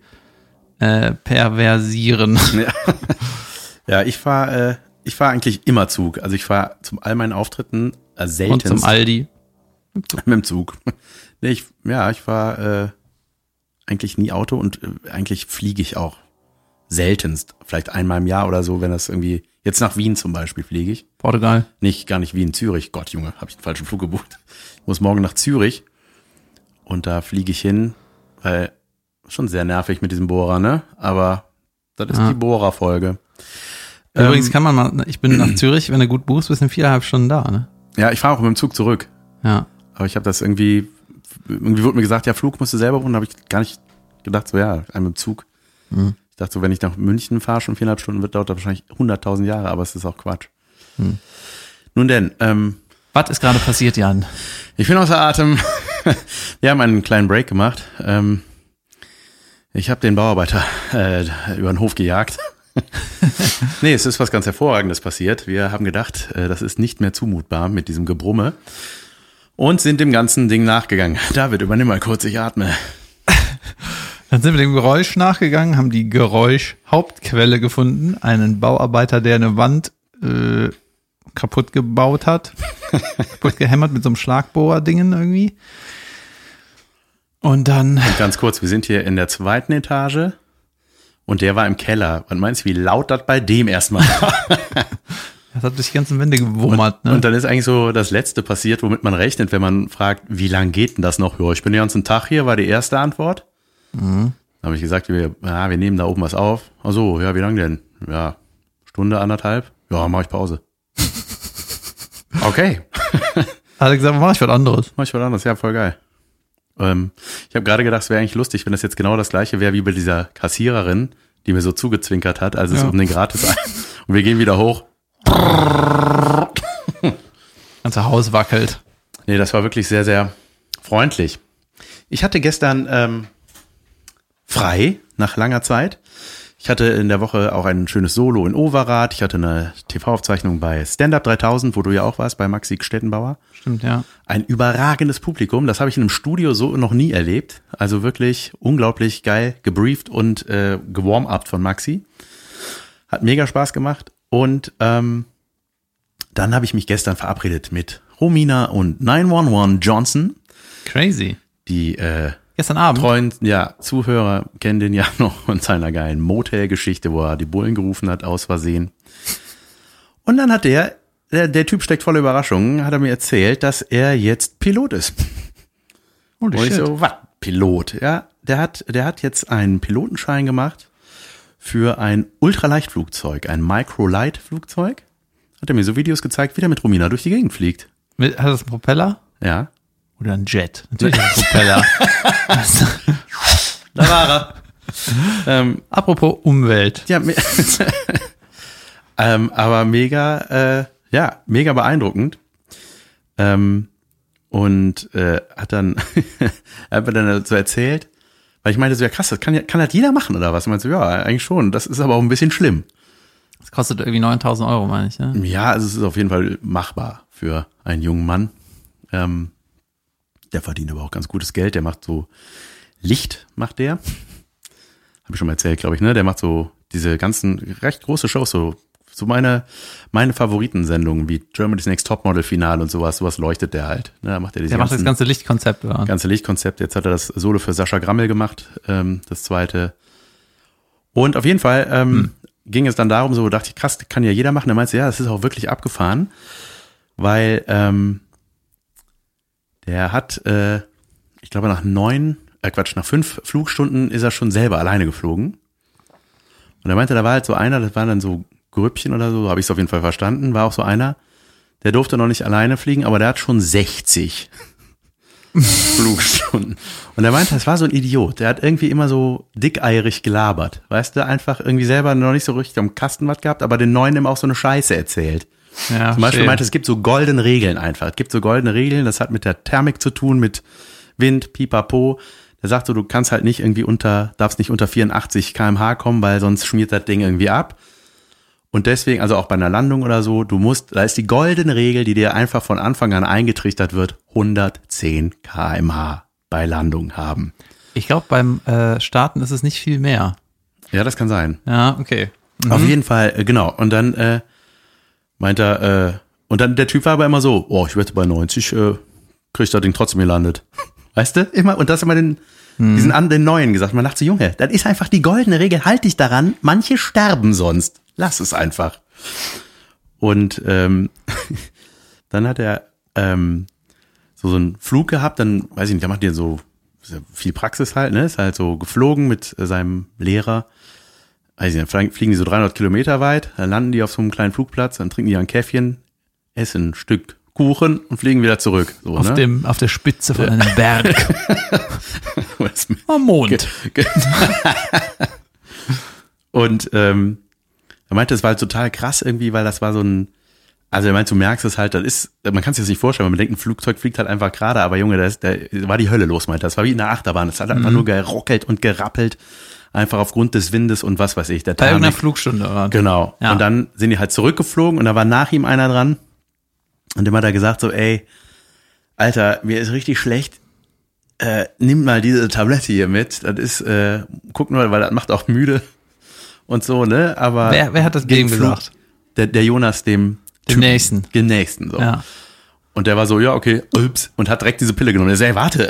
äh, perversieren. Ja, ja ich fahre äh, ich fahr eigentlich immer Zug. Also ich fahre zu all meinen Auftritten äh, Und selten zum Aldi. mit dem Zug. Nee, ich, ja, ich fahre äh, eigentlich nie Auto und äh, eigentlich fliege ich auch seltenst. Vielleicht einmal im Jahr oder so, wenn das irgendwie, jetzt nach Wien zum Beispiel fliege ich. Portugal. Nicht, gar nicht Wien, Zürich. Gott, Junge, habe ich den falschen Flug gebucht. Ich muss morgen nach Zürich und da fliege ich hin, weil schon sehr nervig mit diesem Bohrer, ne? Aber das ist Ah. die Bohrer-Folge. Übrigens Ähm, kann man mal, ich bin nach Zürich, wenn du gut buchst, bist du in viereinhalb Stunden da, ne? Ja, ich fahre auch mit dem Zug zurück. Ja. Aber ich habe das irgendwie, irgendwie wurde mir gesagt, ja, Flug musst du selber buchen. Da habe ich gar nicht gedacht, so ja, ein mit dem Zug. Mhm. Ich dachte so, wenn ich nach München fahre, schon viereinhalb Stunden, wird dauert das wahrscheinlich 100.000 Jahre, aber es ist auch Quatsch. Mhm. Nun denn, ähm, Was ist gerade passiert, Jan? ich bin außer Atem. Wir haben einen kleinen Break gemacht. Ähm, ich habe den Bauarbeiter äh, über den Hof gejagt. nee, es ist was ganz Hervorragendes passiert. Wir haben gedacht, äh, das ist nicht mehr zumutbar mit diesem Gebrumme und sind dem ganzen Ding nachgegangen. David, übernimm mal kurz, ich atme. Dann sind wir dem Geräusch nachgegangen, haben die Geräusch-Hauptquelle gefunden. Einen Bauarbeiter, der eine Wand äh, kaputt gebaut hat. kaputt gehämmert mit so einem Schlagbohrer-Dingen irgendwie. Und dann, Und ganz kurz, wir sind hier in der zweiten Etage und der war im Keller. Und meinst du, wie laut das bei dem erstmal war? das hat durch die ganzen Wände gewummert. Ne? Und dann ist eigentlich so das Letzte passiert, womit man rechnet, wenn man fragt, wie lang geht denn das noch? Ja, ich bin den ganzen Tag hier, war die erste Antwort. Mhm. Da habe ich gesagt, wir, ja, wir nehmen da oben was auf. Ach so, ja, wie lang denn? Ja, Stunde, anderthalb? Ja, mache ich Pause. Okay, hat er gesagt, mach ich was anderes. mach ich was anderes. Ja, voll geil. Ähm, ich habe gerade gedacht, es wäre eigentlich lustig, wenn das jetzt genau das gleiche wäre wie bei dieser Kassiererin, die mir so zugezwinkert hat, als es Ja. um den Gratis Und wir gehen wieder hoch. Ganze Haus wackelt. Nee, das war wirklich sehr, sehr freundlich. Ich hatte gestern ähm, frei nach langer Zeit. Ich hatte in der Woche auch ein schönes Solo in Overath. Ich hatte eine TV-Aufzeichnung bei Stand Up 3000, wo du ja auch warst, bei Maxi Stettenbauer. Stimmt, ja. Ein überragendes Publikum. Das habe ich in einem Studio so noch nie erlebt. Also wirklich unglaublich geil gebrieft und äh, gewarm-upt von Maxi. Hat mega Spaß gemacht. Und ähm, dann habe ich mich gestern verabredet mit Romina und 911 Johnson. Crazy. Die äh, Gestern Abend. treuen ja, Zuhörer kennen den ja noch von seiner geilen Motel-Geschichte, wo er die Bullen gerufen hat aus Versehen. Und dann hat der, der, der Typ steckt voller Überraschungen, hat er mir erzählt, dass er jetzt Pilot ist. Holy Und ich shit. so, was? Pilot? Ja, der hat, der hat jetzt einen Pilotenschein gemacht für ein Ultraleichtflugzeug, ein Microlight-Flugzeug. Hat er mir so Videos gezeigt, wie der mit Romina durch die Gegend fliegt. Mit, hat das einen Propeller? Ja. Oder ein Jet? Natürlich ein Propeller. Da war er. ähm, Apropos Umwelt. Ja, me ähm, aber mega, äh, ja, mega beeindruckend. Ähm, und äh, hat dann, er hat mir dann so erzählt, weil ich meinte so, ja krass, das kann, ja, kann halt jeder machen oder was? Und meinte so, ja, eigentlich schon. Das ist aber auch ein bisschen schlimm. Das kostet irgendwie 9000 Euro, meine ich. Ne? Ja, also es ist auf jeden Fall machbar für einen jungen Mann. Ähm, der verdient aber auch ganz gutes Geld. Der macht so Licht, macht der. Habe ich schon mal erzählt, glaube ich, ne? Der macht so diese ganzen recht große Shows, so, so meine, meine Favoritensendungen wie Germany's Next Topmodel Finale und sowas, sowas leuchtet der halt. Ne? Da macht er diese Der macht das ganzen- ganze Lichtkonzept. Oder? ganze Lichtkonzept. Jetzt hat er das Solo für Sascha Grammel gemacht, ähm, das zweite. Und auf jeden Fall ähm, ging es dann darum, so dachte ich, krass, kann ja jeder machen. Er meinte, ja, das ist auch wirklich abgefahren, weil ähm, der hat, äh, ich glaube, nach neun, äh Quatsch, nach fünf Flugstunden ist er schon selber alleine geflogen. Und er meinte, da war halt so einer, das waren dann so Grüppchen oder so, habe ich es auf jeden Fall verstanden, war auch so einer, der durfte noch nicht alleine fliegen, aber der hat schon 60 Flugstunden. Und er meinte, das war so ein Idiot. Der hat irgendwie immer so dickeierig gelabert. Weißt du, einfach irgendwie selber noch nicht so richtig am Kasten was gehabt, aber den Neuen immer auch so eine Scheiße erzählt. Ja, Zum Beispiel schön. meinte, es gibt so goldene Regeln einfach. Es gibt so goldene Regeln, das hat mit der Thermik zu tun, mit Wind, Pipapo. Der sagt so, du kannst halt nicht irgendwie unter, darfst nicht unter 84 kmh kommen, weil sonst schmiert das Ding irgendwie ab. Und deswegen, also auch bei einer Landung oder so, du musst, da ist die goldene Regel, die dir einfach von Anfang an eingetrichtert wird, 110 kmh bei Landung haben. Ich glaube, beim äh, Starten ist es nicht viel mehr. Ja, das kann sein. Ja, okay. Auf jeden Fall, äh, genau. Und dann äh, meint er, äh, und dann der Typ war aber immer so, oh, ich wette bei 90, äh, krieg ich das Ding trotzdem gelandet. Weißt du? Immer, und das immer den, diesen an den Neuen gesagt. Man dachte so, Junge, das ist einfach die goldene Regel, halt dich daran, manche sterben sonst. Lass es einfach. Und ähm, dann hat er ähm, so, so einen Flug gehabt, dann, weiß ich nicht, da macht ihr so viel Praxis halt, ne? Ist halt so geflogen mit äh, seinem Lehrer nicht, dann fliegen die so 300 Kilometer weit, dann landen die auf so einem kleinen Flugplatz, dann trinken die ein Käffchen, essen ein Stück Kuchen und fliegen wieder zurück. So, Auf, ne? dem, auf der Spitze von einem Berg am Mond. und ähm, er meinte, es war halt total krass irgendwie, weil das war so ein, also er meint, du merkst es halt, das ist, man kann sich das nicht vorstellen, man denkt, ein Flugzeug fliegt halt einfach gerade, aber Junge, da, ist, da war die Hölle los, meinte er. Das war wie in der Achterbahn, es hat einfach nur gerockelt und gerappelt, einfach aufgrund des Windes und was weiß ich. Der Bei irgendeiner Thermik. Flugstunde. Oder? Genau. Ja. Und dann sind die halt zurückgeflogen und da war nach ihm einer dran. Und dem hat er gesagt so, ey, Alter, mir ist richtig schlecht. Äh, nimm mal diese Tablette hier mit. Das ist, äh, guck nur, weil das macht auch müde und so, ne? Aber Wer- wer hat das gegen dem gesagt? Der, der Jonas, dem Dem Typen- Nächsten. Dem Nächsten, so. Ja. Und der war so, ja, okay, ups, und hat direkt diese Pille genommen. Der sagt, ey, warte,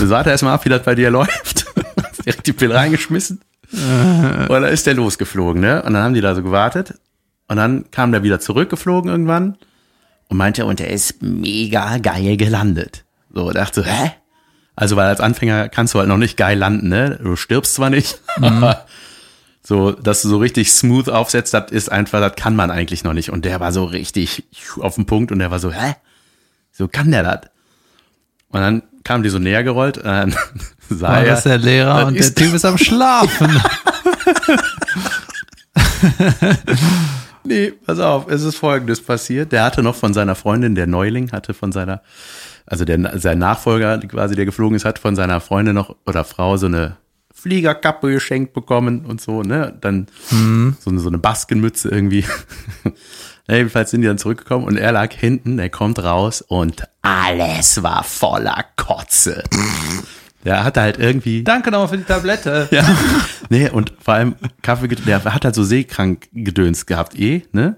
warte erst mal ab, wie das bei dir läuft. Direkt die Pille reingeschmissen. Und dann ist der losgeflogen, ne? Und dann haben die da so gewartet. Und dann kam der wieder zurückgeflogen irgendwann und meinte, und der ist mega geil gelandet. So, dachte so, hä? Also, weil als Anfänger kannst du halt noch nicht geil landen, ne? Du stirbst zwar nicht, aber so, dass du so richtig smooth aufsetzt, das ist einfach, das kann man eigentlich noch nicht. Und der war so richtig auf den Punkt und der war so, hä? So kann der das? Und dann kam die so näher gerollt dann sah War er, das der Lehrer und der Typ ist am Schlafen. Nee, pass auf, es ist folgendes passiert. Der hatte noch von seiner Freundin, der Neuling, hatte von seiner, also der, sein Nachfolger quasi, der geflogen ist, hat von seiner Freundin noch oder Frau so eine Fliegerkappe geschenkt bekommen und so, ne? Dann so, eine, so eine Baskenmütze irgendwie. Na, Jedenfalls sind die dann zurückgekommen und er lag hinten, er kommt raus und alles war voller Kotze. Der hatte halt irgendwie. Danke nochmal für die Tablette. Ja. Nee, und vor allem Kaffee, der hat halt so seekrank gedöns gehabt, eh, ne?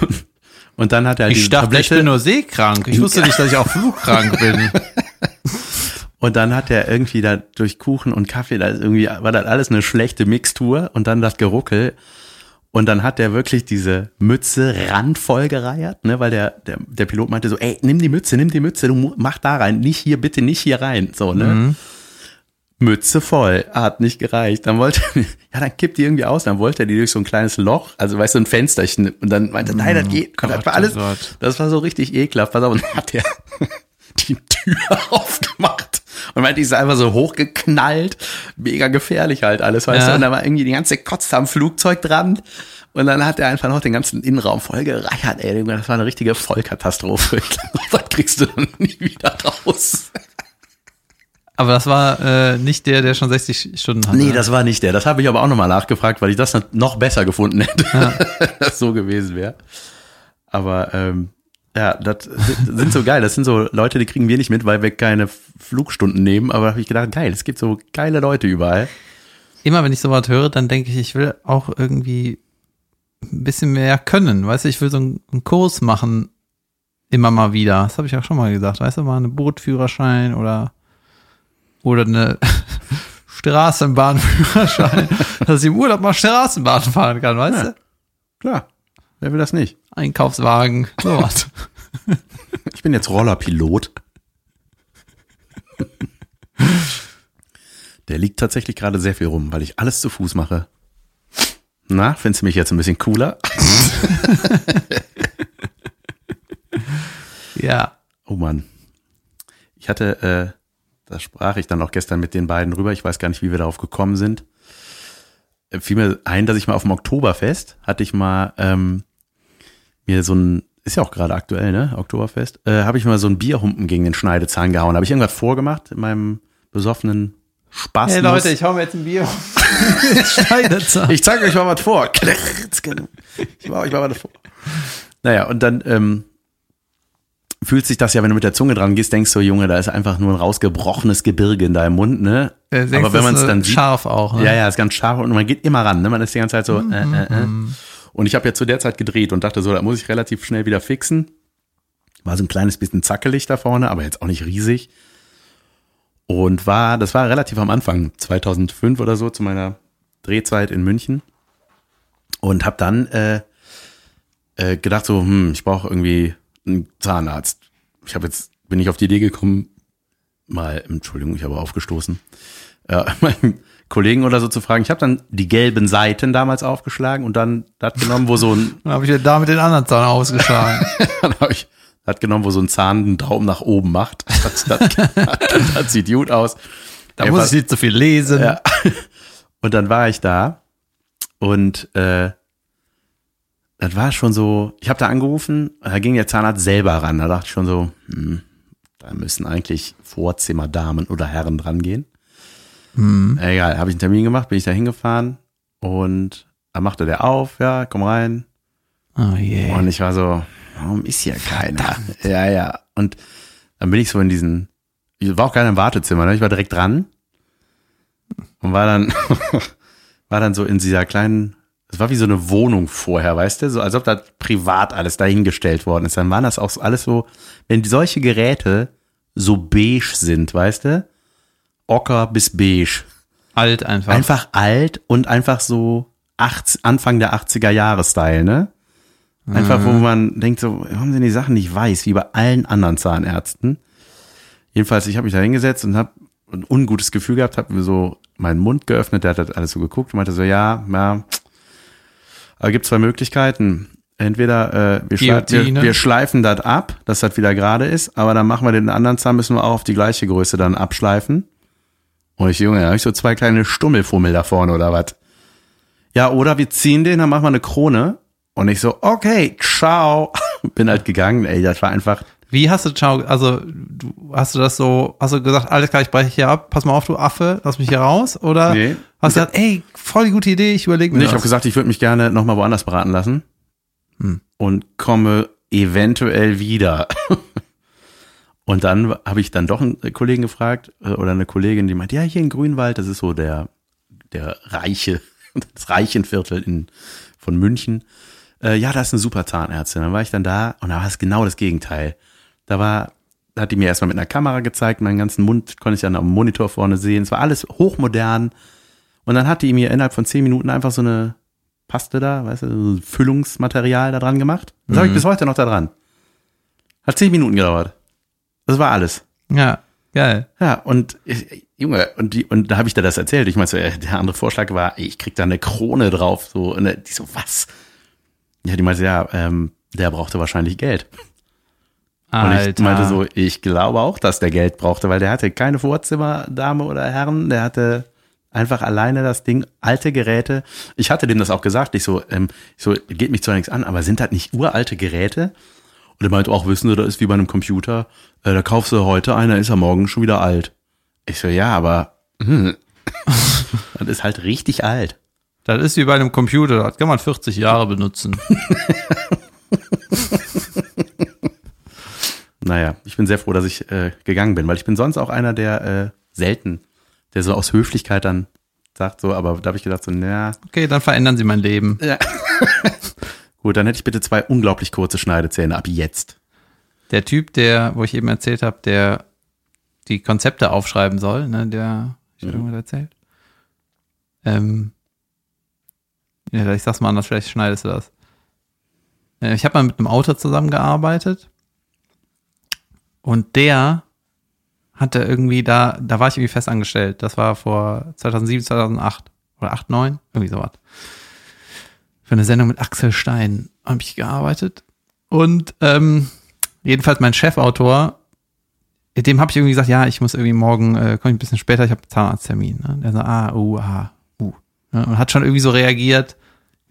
Und, und dann hat er halt Ich diese dachte, ich Tablette bin nur seekrank. Ich wusste nicht, dass ich auch flugkrank bin. und dann hat er irgendwie da durch Kuchen und Kaffee, da ist irgendwie war das alles eine schlechte Mixtur und dann das Geruckel. Und dann hat er wirklich diese Mütze randvoll gereiert, ne, weil der, der, der Pilot meinte so, ey, nimm die Mütze, nimm die Mütze, du mach da rein, nicht hier, bitte nicht hier rein, so, ne. Mütze voll, hat nicht gereicht. Dann wollte, ja, dann kippt die irgendwie aus, dann wollte er die durch so ein kleines Loch, also weißt du, ein Fensterchen, und dann meinte, er, nein, das geht, Gott, das war alles, oh Gott. das war so richtig ekelhaft, pass auf, und dann hat er die Tür aufgemacht und meinte, die ist einfach so hochgeknallt, mega gefährlich halt alles, weißt Ja. du, und da war irgendwie die ganze Kotze am Flugzeug dran. Und dann hat er einfach noch den ganzen Innenraum voll gereichert, ey. Das war eine richtige Vollkatastrophe. Ich das kriegst du dann nie wieder raus. Aber das war äh, nicht der, der schon 60 Stunden hatte. Nee, das war nicht der. Das habe ich aber auch nochmal nachgefragt, weil ich das noch besser gefunden hätte, wenn das so gewesen wäre. Aber ähm, ja, das sind so geil. Das sind so Leute, die kriegen wir nicht mit, weil wir keine Flugstunden nehmen. Aber da habe ich gedacht, geil, es gibt so geile Leute überall. Immer wenn ich sowas höre, dann denke ich, ich will auch irgendwie ein bisschen mehr können. Weißt du, ich will so einen, einen Kurs machen, immer mal wieder. Das habe ich auch schon mal gesagt. Weißt du, mal eine Bootführerschein oder, oder eine Straßenbahnführerschein, dass ich im Urlaub mal Straßenbahn fahren kann, weißt Ja. du? Klar, wer will das nicht? Einkaufswagen, sowas. Ich bin jetzt Rollerpilot. Der liegt tatsächlich gerade sehr viel rum, weil ich alles zu Fuß mache. Na, findest du mich jetzt ein bisschen cooler? ja. Oh Mann. ich hatte, äh, da sprach ich dann auch gestern mit den beiden drüber, ich weiß gar nicht, wie wir darauf gekommen sind. Äh, fiel mir ein, dass ich mal auf dem Oktoberfest hatte ich mal ähm, mir so ein, ist ja auch gerade aktuell, ne? Oktoberfest, äh, habe ich mal so ein Bierhumpen gegen den Schneidezahn gehauen. Habe ich irgendwas vorgemacht in meinem besoffenen Spaß. Hey Leute, ich hau mir jetzt ein Bier. Schneidezahn. Ich zeige euch mal was vor. Ich mache euch mal was vor. Naja, und dann ähm, fühlt sich das ja, wenn du mit der Zunge dran gehst, denkst du, Junge, da ist einfach nur ein rausgebrochenes Gebirge in deinem Mund, ne? Äh, denkst, Aber wenn man es dann sieht, Scharf auch. Ne? ja, ja, ist ganz scharf und man geht immer ran, ne? Man ist die ganze Zeit so, äh, äh, äh. Und ich habe ja zu der Zeit gedreht und dachte so, da muss ich relativ schnell wieder fixen. War so ein kleines bisschen zackelig da vorne, aber jetzt auch nicht riesig. Und war, das war relativ am Anfang, 2005 oder so, zu meiner Drehzeit in München. Und habe dann äh, äh, gedacht so, hm, ich brauche irgendwie einen Zahnarzt. Ich habe jetzt, bin ich auf die Idee gekommen, mal, Entschuldigung, ich habe aufgestoßen, äh, meinen Kollegen oder so zu fragen. Ich habe dann die gelben Seiten damals aufgeschlagen und dann das genommen, wo so ein, Dann habe ich mir damit den anderen Zahn ausgeschlagen. dann habe ich das genommen, wo so ein Zahn einen Daumen nach oben macht. Das, das, das, das sieht gut aus. Da muss ich nicht so viel lesen. Ja. Und dann war ich da und äh, das war schon so, ich habe da angerufen, da ging der Zahnarzt selber ran. Da dachte ich schon so, hm, da müssen eigentlich Vorzimmerdamen oder Herren dran gehen. Egal, habe ich einen Termin gemacht, bin ich da hingefahren und da machte der auf, ja, komm rein. Oh je. Und ich war so, warum ist hier keiner? Ja, ja. Und dann bin ich so in diesen, ich war auch gar nicht im Wartezimmer, ne? ich war direkt dran und war dann, war dann so in dieser kleinen, es war wie so eine Wohnung vorher, weißt du, so als ob da privat alles dahingestellt worden ist. Dann waren das auch alles so, wenn solche Geräte so beige sind, weißt du, ocker bis beige, Alt einfach. einfach alt und einfach so 80, Anfang der 80er Jahre Style, ne? Einfach, wo man denkt so, warum sind die Sachen nicht weiß, wie bei allen anderen Zahnärzten? Jedenfalls, ich habe mich da hingesetzt und habe ein ungutes Gefühl gehabt, habe mir so meinen Mund geöffnet, der hat das alles so geguckt und meinte so, ja, ja, aber gibt zwei Möglichkeiten. Entweder äh, wir, schlei wir, wir schleifen das ab, dass das wieder gerade ist, aber dann machen wir den anderen Zahn, müssen wir auch auf die gleiche Größe dann abschleifen. Und ich, Junge, habe ich so zwei kleine Stummelfummel da vorne oder was. Ja, oder wir ziehen den, dann machen wir eine Krone. Und ich so, okay, ciao. Bin halt gegangen, ey, das war einfach, Wie hast du Ciao, also du, hast du das so, hast du gesagt, alles klar, ich breche hier ab, pass mal auf, du Affe, lass mich hier raus? Oder Nee. hast du gesagt, ey, voll die gute Idee, ich überlege mir Nee, ich habe das. gesagt, ich würde mich gerne nochmal woanders beraten lassen und komme eventuell wieder. und dann habe ich dann doch einen Kollegen gefragt äh, oder eine Kollegin, die meint, ja, hier in Grünwald, das ist so der, der reiche, das Reichenviertel in, von München. Äh, ja, da ist eine super Zahnärztin. Dann war ich dann da und da war es genau das Gegenteil. Da war, da hat die mir erstmal mit einer Kamera gezeigt, meinen ganzen Mund konnte ich dann am Monitor vorne sehen. Es war alles hochmodern. Und dann hat die mir innerhalb von zehn Minuten einfach so eine Paste da, weißt du, so ein Füllungsmaterial da dran gemacht. Das habe ich bis heute noch da dran. Hat zehn Minuten gedauert. Das war alles. Ja, geil. Ja, und ich, Junge, und die, und da habe ich dir das erzählt. Ich meine, so, äh, der andere Vorschlag war, ich krieg da eine Krone drauf. So, und äh, die so, was? Ja, die meinte, ja, ähm, der brauchte wahrscheinlich Geld. Und Alter. ich meinte so, ich glaube auch, dass der Geld brauchte, weil der hatte keine Vorzimmerdame oder Herren, der hatte einfach alleine das Ding, alte Geräte. Ich hatte dem das auch gesagt, ich so, ähm, ich so, geht mich zwar nichts an, aber sind das nicht uralte Geräte? Und er meinte auch, wissen Sie, das ist wie bei einem Computer, äh, da kaufst du heute einer, ist er morgen schon wieder alt. Ich so, ja, aber hm, das ist halt richtig alt. Das ist wie bei einem Computer, das kann man 40 Jahre benutzen. Naja, ich bin sehr froh, dass ich äh, gegangen bin, weil ich bin sonst auch einer, der äh, selten, der so aus Höflichkeit dann sagt so, aber da habe ich gedacht so, na, Okay, dann verändern sie mein Leben. gut, dann hätte ich bitte zwei unglaublich kurze Schneidezähne ab jetzt. Der Typ, der, wo ich eben erzählt habe, der die Konzepte aufschreiben soll, ne, der, ich hab irgendwas erzählt. Ähm, ja, ich sag's mal anders, vielleicht schneidest du das. Äh, Ich habe mal mit einem Autor zusammengearbeitet und der hatte irgendwie da, da war ich irgendwie fest angestellt. Das war vor 2007, 2008 oder 8, 9, irgendwie sowas. Für eine Sendung mit Axel Stein habe ich gearbeitet. Und ähm, jedenfalls mein Chefautor dem habe ich irgendwie gesagt, ja, ich muss irgendwie morgen, äh, komme ich ein bisschen später, ich habe Zahnarzttermin. Ne? Der so, ah, uh, ah, uh. Ne? Und hat schon irgendwie so reagiert,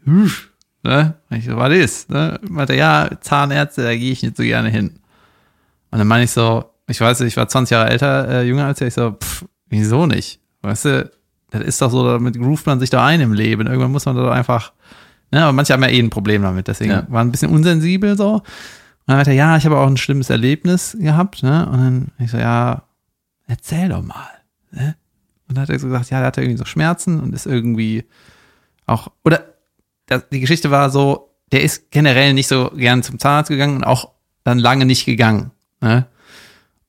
Husch, ne? Und ich so, was ist? Ne? Meinte, ja, Zahnärzte, da gehe ich nicht so gerne hin. Und dann meine ich so, ich weiß, ich war 20 Jahre älter, äh, jünger als er, ich so, pff, wieso nicht? Weißt du, das ist doch so, damit groovt man sich da ein im Leben. Irgendwann muss man da einfach, ne, aber manche haben ja eh ein Problem damit, deswegen Ja. war ein bisschen unsensibel so. Und dann meinte er, ja, ich habe auch ein schlimmes Erlebnis gehabt, ne? Und dann ich so, ja, erzähl doch mal, ne? Und dann hat er so gesagt, ja, der hatte irgendwie so Schmerzen und ist irgendwie auch, oder das, die Geschichte war so, der ist generell nicht so gern zum Zahnarzt gegangen und auch dann lange nicht gegangen, ne?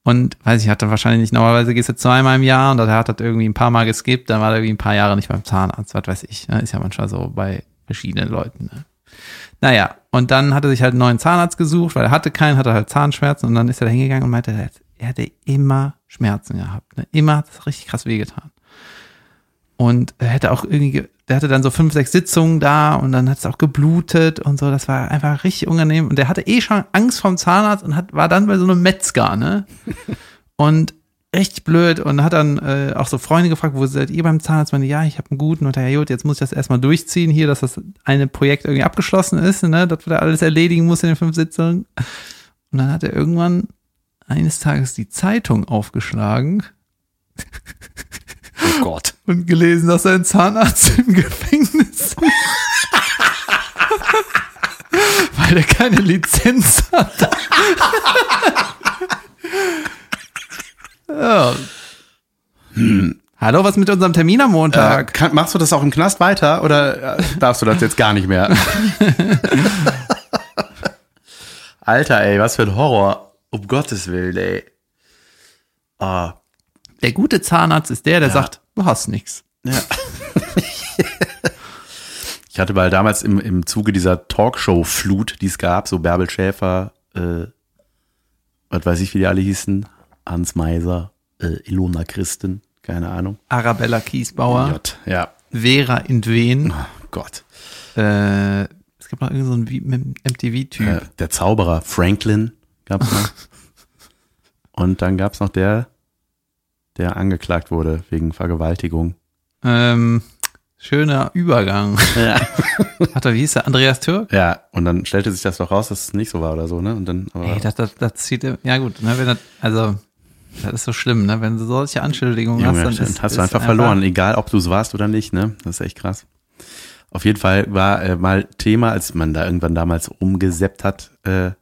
Und weiß ich, hatte wahrscheinlich nicht, normalerweise gehst du zweimal im Jahr und hat das irgendwie ein paar Mal geskippt, dann war er irgendwie ein paar Jahre nicht beim Zahnarzt, was weiß ich. Ne? Ist ja manchmal so bei verschiedenen Leuten. Ne? Naja, und dann hat er sich halt einen neuen Zahnarzt gesucht, weil er hatte keinen, hatte halt Zahnschmerzen und dann ist er da hingegangen und meinte, er er hätte immer Schmerzen gehabt. Ne? Immer hat es richtig krass wehgetan. Und er hätte auch irgendwie, ge- der hatte dann so fünf, sechs Sitzungen da und dann hat es auch geblutet und so. Das war einfach richtig unangenehm. Und der hatte eh schon Angst vom Zahnarzt und hat, war dann bei so einem Metzger, ne? Und richtig blöd und hat dann äh, auch so Freunde gefragt, wo seid ihr beim Zahnarzt? Meine, ja, ich habe einen guten und ja, gut, jetzt muss ich das erstmal durchziehen hier, dass das eine Projekt irgendwie abgeschlossen ist, ne, dass wir da alles erledigen muss in den fünf Sitzungen. Und dann hat er irgendwann eines Tages die Zeitung aufgeschlagen Oh Gott. und gelesen, dass sein Zahnarzt im Gefängnis ist. Weil er keine Lizenz hat. Ja. Hallo, was mit unserem Termin am Äh, Montag? kann, machst du das auch im Knast weiter oder äh, darfst du das jetzt gar nicht mehr? Alter, ey, was für ein Horror. Um Gottes Willen, ey. Ah, Der gute Zahnarzt ist der, der Ja. sagt, du hast nichts. ja. ich hatte mal damals im, im Zuge dieser Talkshow-Flut, die es gab, so Bärbel Schäfer, äh, was weiß ich, wie die alle hießen, Hans Meiser, äh, Ilona Christen, keine Ahnung. Arabella Kiesbauer, J, ja. Vera Indwen, Oh Gott. äh, es gibt noch irgendeinen so einen MTV-Typ. Äh, der Zauberer Franklin gab's noch. Und dann gab's noch der, der angeklagt wurde wegen Vergewaltigung. Ähm, schöner Übergang. Ja. Hat er, wie hieß der? Andreas Türk? ja, und dann stellte sich das doch raus, dass es nicht so war oder so, ne? Und dann, aber, Ey, das, das, das zieht, ja gut, ne, wenn das, also, das ist so schlimm, ne, wenn du solche Anschuldigungen hast, dann ist, hast du einfach verloren, egal ob du es warst oder nicht, ne? Das ist echt krass. Auf jeden Fall war äh, mal Thema, als man da irgendwann damals rumgeseppt hat, äh, äh,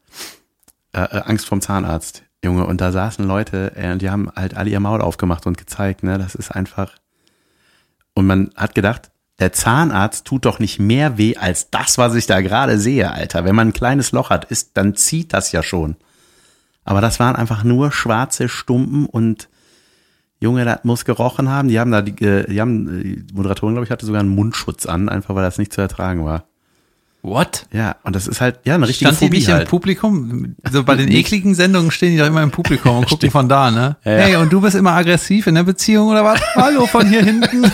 äh, Angst vom Zahnarzt, Junge. Und da saßen Leute, äh, und die haben halt alle ihr Maul aufgemacht und gezeigt, ne? Das ist einfach. Und man hat gedacht, der Zahnarzt tut doch nicht mehr weh als das, was ich da gerade sehe, Alter. Wenn man ein kleines Loch hat, ist, dann zieht das ja schon. Aber das waren einfach nur schwarze Stumpen und Junge, das muss gerochen haben. Die haben da, die, äh, die haben, die Moderatorin, glaube ich, hatte sogar einen Mundschutz an, einfach weil das nicht zu ertragen war. What? Ja, und das ist halt, ja, eine richtige Stand die Phobie nicht im halt. Publikum? So bei den ekligen Sendungen stehen die doch immer im Publikum und gucken von da, ne? Ja, ja. Hey, und du bist immer aggressiv in der Beziehung oder was? Hallo von hier hinten.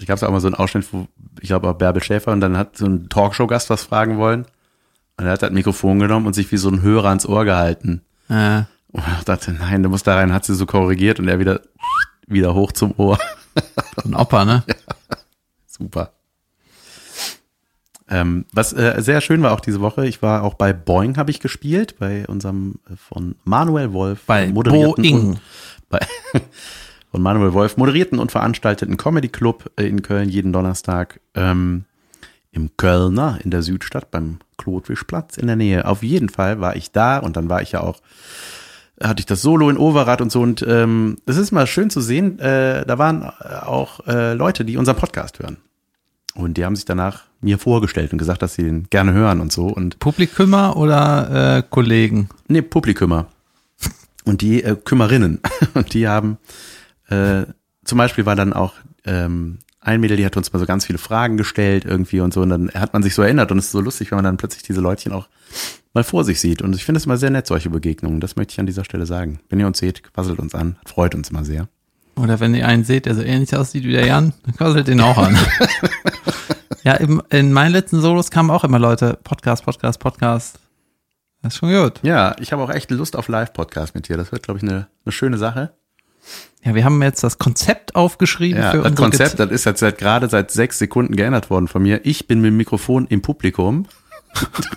Da gab es auch mal so einen Ausschnitt, wo, ich glaube, auch Bärbel Schäfer und dann hat so ein Talkshow-Gast was fragen wollen. Und er hat das Mikrofon genommen und sich wie so ein Hörer ans Ohr gehalten. Äh, Und ich dachte, nein, du musst da rein, hat sie so korrigiert und er wieder, wieder hoch zum Ohr. ein Opa, ne? Super. Ähm, was äh, sehr schön war auch diese Woche, ich war auch bei Boing, habe ich gespielt, bei unserem äh, von Manuel Wolf Bei moderierten Boing. und, bei, von Manuel Wolf moderierten und veranstalteten Comedy Club äh, in Köln jeden Donnerstag ähm, im Kölner in der Südstadt beim Klotwischplatz in der Nähe. Auf jeden Fall war ich da und dann war ich ja auch hatte ich das Solo in Overath und so und ähm, es ist mal schön zu sehen, äh, da waren auch äh, Leute, die unseren Podcast hören. Und die haben sich danach mir vorgestellt und gesagt, dass sie den gerne hören und so. Und Publikumer oder äh, Kollegen? nee, Publikumer. Und die äh, Kümmerinnen. Und die haben äh, zum Beispiel war dann auch ähm, ein Mädel, die hat uns mal so ganz viele Fragen gestellt irgendwie und so. Und dann hat man sich so erinnert und es ist so lustig, wenn man dann plötzlich diese Leutchen auch mal vor sich sieht. Und ich finde es immer sehr nett, solche Begegnungen. Das möchte ich an dieser Stelle sagen. Wenn ihr uns seht, quasselt uns an. Freut uns immer sehr. Oder wenn ihr einen seht, der so ähnlich aussieht wie der Jan, dann quasselt den auch an. ja, im, in meinen letzten Solos kamen auch immer Leute, Podcast, Podcast, Podcast. Das ist schon gut. Ja, ich habe auch echt Lust auf Live-Podcast mit dir. Das wird, glaube ich, eine, eine schöne Sache. Ja, wir haben jetzt das Konzept aufgeschrieben Ja, für das Konzept, Get- das ist jetzt seit, gerade seit sechs Sekunden geändert worden von mir. Ich bin mit dem Mikrofon im Publikum.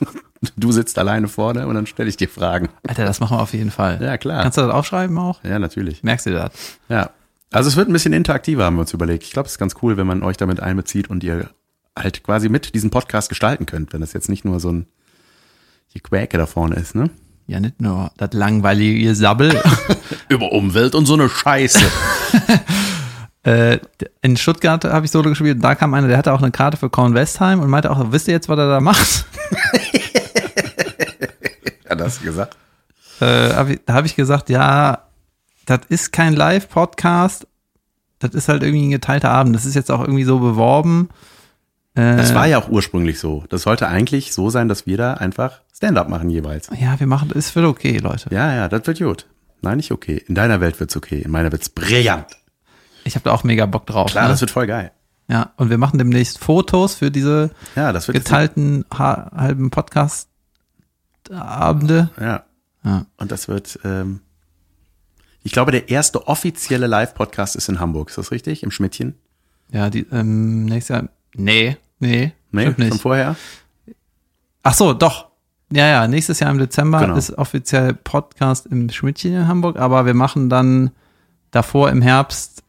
Du sitzt alleine vorne und dann stelle ich dir Fragen. Alter, das machen wir auf jeden Fall. Ja, klar. Kannst du das aufschreiben auch? Ja, natürlich. Merkst du das? Ja. Also es wird ein bisschen interaktiver, haben wir uns überlegt. Ich glaube, es ist ganz cool, wenn man euch damit einbezieht und ihr halt quasi mit diesem Podcast gestalten könnt, wenn das jetzt nicht nur so ein die Quäke da vorne ist, ne? Ja, nicht nur das langweilige Sabbel. Über Umwelt und so eine Scheiße. äh, in Stuttgart habe ich Solo gespielt da kam einer, der hatte auch eine Karte für Korn Westheim und meinte auch, wisst ihr jetzt, was er da macht? Hat das gesagt? äh, hab ich, da habe ich gesagt, ja, das ist kein Live-Podcast, das ist halt irgendwie ein geteilter Abend. Das ist jetzt auch irgendwie so beworben. Äh, Das war ja auch ursprünglich so. Das sollte eigentlich so sein, dass wir da einfach Stand-up machen jeweils. ja, wir machen, es wird okay, Leute. Ja, ja, das wird gut. Nein, nicht okay. In deiner Welt wird's okay. In meiner wird's brillant. Ich habe da auch mega Bock drauf. Klar, ne? das wird voll geil. Ja, und wir machen demnächst Fotos für diese Ja, das wird geteilten ha halben Podcast-Abende. Ja. Ja. Und das wird, ähm, ich glaube, der erste offizielle Live-Podcast ist in Hamburg. Ist das richtig? Im Schmidtchen? Ja, die, ähm, nächstes Jahr. Nee, nee, Nee, nicht. vorher? Ach so, doch. Ja, ja, nächstes Jahr im Dezember Genau. ist offiziell Podcast im Schmidtchen in Hamburg, aber wir machen dann davor im Herbst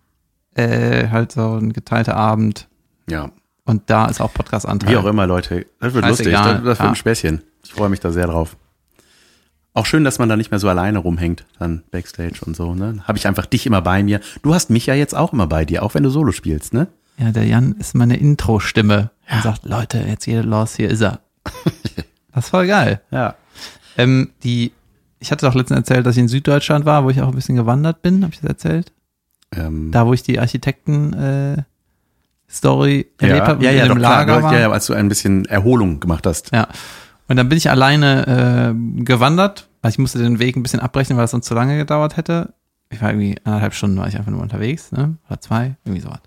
äh, halt so ein geteilter Abend Ja. und da ist auch Podcast-Anteil. Wie auch immer, Leute. Das wird lustig. Scheißegal. Das, das wird Ja. ein Späßchen. Ich freue mich da sehr drauf. Auch schön, dass man da nicht mehr so alleine rumhängt, dann Backstage und so, ne? Habe ich einfach dich immer bei mir. Du hast mich ja jetzt auch immer bei dir, auch wenn du Solo spielst, ne? Ja, der Jan ist meine Intro-Stimme und sagt, Leute, jetzt geht los, hier ist er. das ist voll geil. Ja. Ähm, die, ich hatte doch letztens erzählt, dass ich in Süddeutschland war, wo ich auch ein bisschen gewandert bin, habe ich das erzählt? Ähm, Da, wo ich die Architekten äh, Story erlebt ja, habe ja, ja, in dem klar. Lager Du, war. ja, ja, als du ein bisschen Erholung gemacht hast. Ja. Und dann bin ich alleine äh, gewandert, weil ich musste den Weg ein bisschen abbrechen, weil es sonst zu lange gedauert hätte. Ich war irgendwie anderthalb Stunden war ich einfach nur unterwegs, ne? Oder zwei, irgendwie sowas.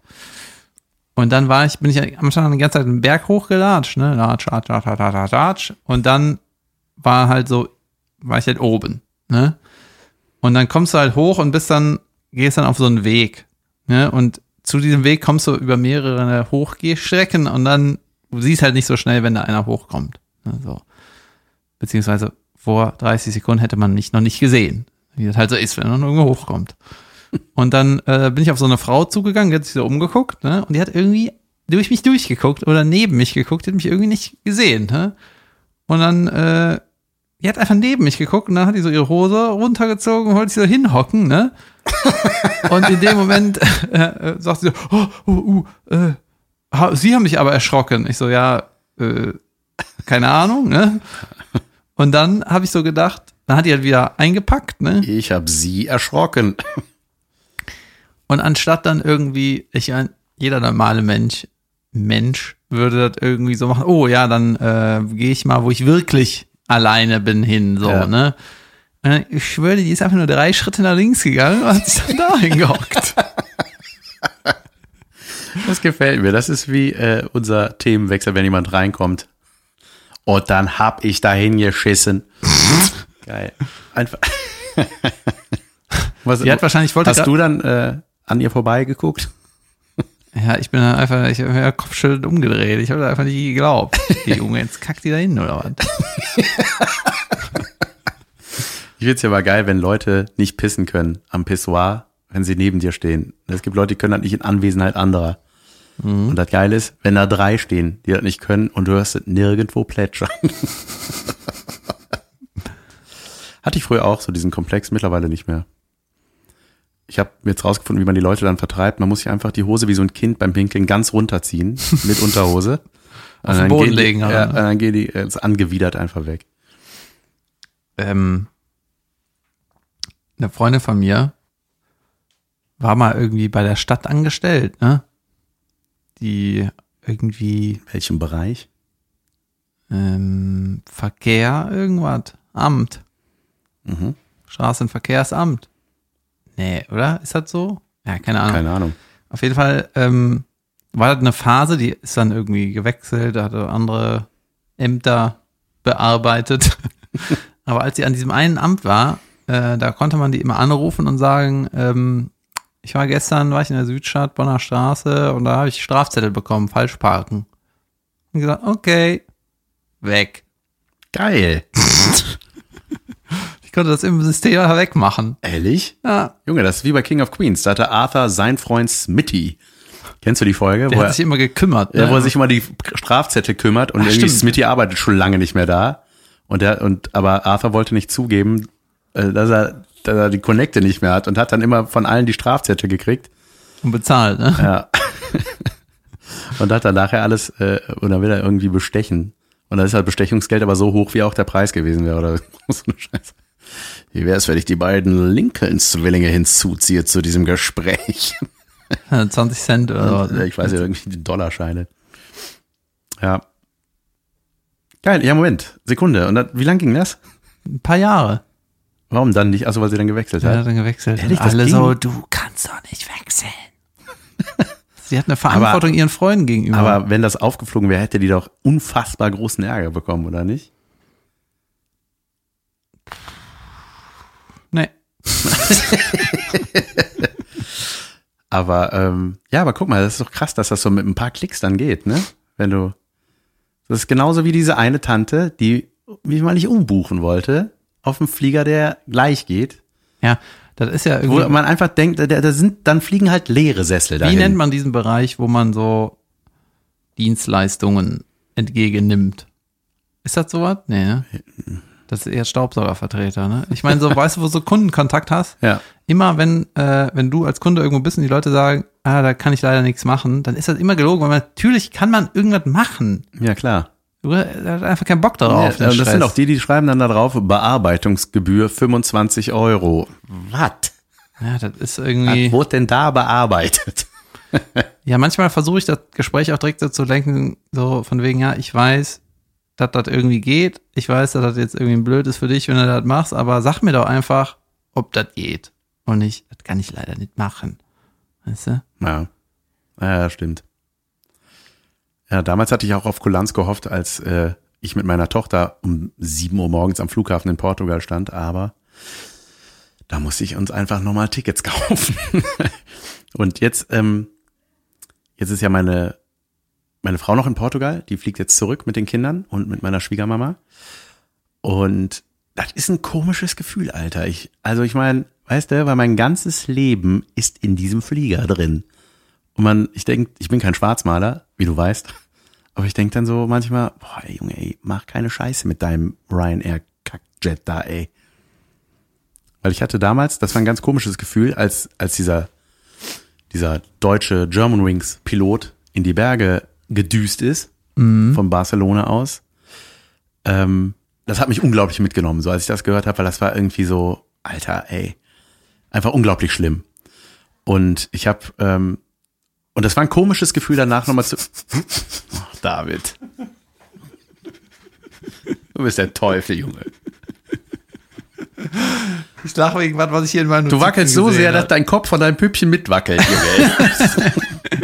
Und dann war ich, bin ich am Anfang die ganze Zeit den Berg hochgelatscht, ne? Latsch, latsch, latsch, latsch, latsch, latsch. Und dann war halt so, war ich halt oben, ne? Und dann kommst du halt hoch und bist dann, gehst dann auf so einen Weg, ne? Und zu diesem Weg kommst du über mehrere Hochgehstrecken und dann siehst halt nicht so schnell, wenn da einer hochkommt. Ne? So. Beziehungsweise vor 30 Sekunden hätte man mich noch nicht gesehen, wie das halt so ist, wenn man irgendwo hochkommt. Und dann äh, bin ich auf so eine Frau zugegangen, die hat sich so umgeguckt, ne? Und die hat irgendwie durch mich durchgeguckt oder neben mich geguckt, die hat mich irgendwie nicht gesehen, ne? Und dann, äh, die hat einfach neben mich geguckt und dann hat die so ihre Hose runtergezogen und wollte sich so hinhocken, ne? Und in dem Moment äh, äh, sagt sie so, oh, oh, uh, äh, ha- Sie haben mich aber erschrocken. Ich so, ja, äh, keine Ahnung, ne? Und dann habe ich so gedacht, dann hat die halt wieder eingepackt, ne? Ich habe sie erschrocken. Und anstatt dann irgendwie, ich mein, jeder normale Mensch, Mensch würde das irgendwie so machen, oh ja, dann äh, gehe ich mal, wo ich wirklich alleine bin, hin, so, Ja. ne? Dann, ich schwöre, die ist einfach nur drei Schritte nach links gegangen und hat sich dann da hingehockt. Das gefällt mir. Das ist wie äh, unser Themenwechsel, wenn jemand reinkommt. Und dann hab ich dahin geschissen. Geil. Einfach. Was, Die hat wahrscheinlich, wollte hast du dann äh, an ihr vorbeigeguckt? Ja, ich bin dann einfach, ich habe mir Kopfschüttelnd umgedreht. Ich habe da einfach nicht geglaubt. Die Junge, jetzt kackt die da hin, oder was? Ich find's ja mal geil, wenn Leute nicht pissen können am Pissoir, wenn sie neben dir stehen. Es gibt Leute, die können das nicht in Anwesenheit anderer. Und das Geile ist, wenn da drei stehen, die das nicht können und du hörst es nirgendwo plätschern. Hatte ich früher auch so diesen Komplex, mittlerweile nicht mehr. Ich habe jetzt rausgefunden, wie man die Leute dann vertreibt. Man muss sich einfach die Hose wie so ein Kind beim Pinkeln ganz runterziehen mit Unterhose. Auf den Und dann Boden die- legen? Ja, und dann gehen die äh, angewidert einfach weg. ähm, eine Freundin von mir war mal irgendwie bei der Stadt angestellt, ne? Die irgendwie Welchem Bereich? ähm, Verkehr, irgendwas, Amt, Mhm. Straßenverkehrsamt. Nee, oder? Ist das so? Ja, keine Ahnung. Keine Ahnung. Auf jeden Fall ähm, war das eine Phase, die ist dann irgendwie gewechselt, da hatte andere Ämter bearbeitet. Aber als sie an diesem einen Amt war, äh, da konnte man die immer anrufen und sagen, ähm, ich war gestern, war ich in der Südstadt, Bonner Straße und da habe ich Strafzettel bekommen, falsch parken. Und gesagt, okay, weg. Geil. Konnte das im System einfach wegmachen. Ehrlich? Ja, Junge, das ist wie bei King of Queens. Da hatte Arthur seinen Freund Smitty. Kennst du die Folge? der wo hat er, sich immer gekümmert. ja, ne? wo er sich immer die Strafzettel kümmert und Ach, irgendwie stimmt. Smitty arbeitet schon lange nicht mehr da. Und der, und, aber Arthur wollte nicht zugeben, äh, dass er, dass er die Connecte nicht mehr hat und hat dann immer von allen die Strafzettel gekriegt. und bezahlt, ne? Ja. und hat dann nachher alles, äh, und dann will er irgendwie bestechen. Und dann ist halt Bestechungsgeld aber so hoch, wie auch der Preis gewesen wäre, oder so eine Scheiße. Wie wäre es, wenn ich die beiden Lincoln-Zwillinge hinzuziehe zu diesem Gespräch? 20 Cent oder so. ich weiß ja, irgendwie die Dollarscheine. Ja. Geil, ja, Moment. Sekunde. Und dann, wie lang ging das? Ein paar Jahre. Warum dann nicht? Achso, weil sie dann gewechselt hat. hat dann gewechselt. Ehrlich, Alle ging? so, du kannst doch nicht wechseln. Sie hat eine Verantwortung ihren Freunden gegenüber. Aber wenn das aufgeflogen wäre, hätte die doch unfassbar großen Ärger bekommen, oder nicht? Aber ähm, ja, aber guck mal, das ist doch krass, dass das so mit ein paar Klicks dann geht, ne? Wenn du. Das ist genauso wie diese eine Tante, die mich mal nicht umbuchen wollte, auf dem Flieger, der gleich geht. Ja, das ist ja Wo irgendwie. man einfach denkt, da, da sind, dann fliegen halt leere Sessel Wie dahin. nennt man diesen Bereich, wo man so Dienstleistungen entgegennimmt? Ist das sowas? Nee, ne? Das ist eher Staubsaugervertreter, ne? Ich meine, so, weißt du, wo du so Kundenkontakt hast? Ja. Immer wenn, äh, wenn du als Kunde irgendwo bist und die Leute sagen, ah, da kann ich leider nichts machen, dann ist das immer gelogen, weil natürlich kann man irgendwas machen. Ja, klar. Du hast einfach keinen Bock darauf. ja, das sind auch die, die schreiben dann da drauf, Bearbeitungsgebühr 25 Euro. Was? Ja, das ist Was irgendwie. wurde denn da bearbeitet? Ja, manchmal versuche ich das Gespräch auch direkt so zu lenken, so von wegen, ja, ich weiß, dass das irgendwie geht. Ich weiß, dass das jetzt irgendwie blöd ist für dich, wenn du das machst, aber sag mir doch einfach, ob das geht. Und nicht, das kann ich leider nicht machen. Weißt du? Ja. Ja, stimmt. Ja, damals hatte ich auch auf Kulanz gehofft, als äh, ich mit meiner Tochter um 7 Uhr morgens am Flughafen in Portugal stand, aber da musste ich uns einfach nochmal Tickets kaufen. Und jetzt, ähm, jetzt ist ja meine, meine Frau noch in Portugal, die fliegt jetzt zurück mit den Kindern und mit meiner Schwiegermama. Und das ist ein komisches Gefühl, Alter. Ich, also ich meine, weißt du, weil mein ganzes Leben ist in diesem Flieger drin. Und man, ich denke, ich bin kein Schwarzmaler, wie du weißt. Aber ich denke dann so manchmal, boah, ey, Junge, ey, mach keine Scheiße mit deinem Ryanair Kackjet da, ey. Weil ich hatte damals, das war ein ganz komisches Gefühl, als, als dieser, dieser deutsche Germanwings Pilot in die Berge gedüst ist, von Barcelona aus. Ähm, das hat mich unglaublich mitgenommen, so als ich das gehört habe, weil das war irgendwie so, Alter, ey, einfach unglaublich schlimm. Und ich habe, ähm, und das war ein komisches Gefühl danach nochmal zu. Oh, David. Du bist der Teufel, Junge. Ich lache wegen was, was ich hier in meinen Du wackelst so sehr, dass dein Kopf von deinem Püppchen mitwackelt, Junge.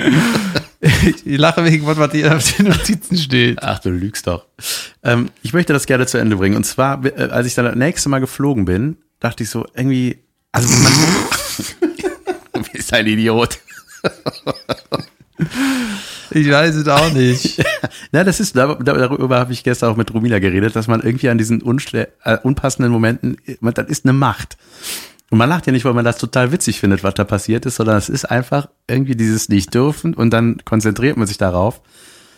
Ich lache wegen was, was hier auf den Notizen steht. Ach, du lügst doch. Ähm, ich möchte das gerne zu Ende bringen. Und zwar, äh, als ich dann das nächste Mal geflogen bin, dachte ich so, irgendwie, also man, du bist ein Idiot. Ich weiß es auch nicht. Na, das ist, dar- dar- darüber habe ich gestern auch mit Romina geredet, dass man irgendwie an diesen äh, unpassenden Momenten, man, das ist eine Macht. Und man lacht ja nicht, weil man das total witzig findet, was da passiert ist, sondern es ist einfach irgendwie dieses nicht dürfen und dann konzentriert man sich darauf.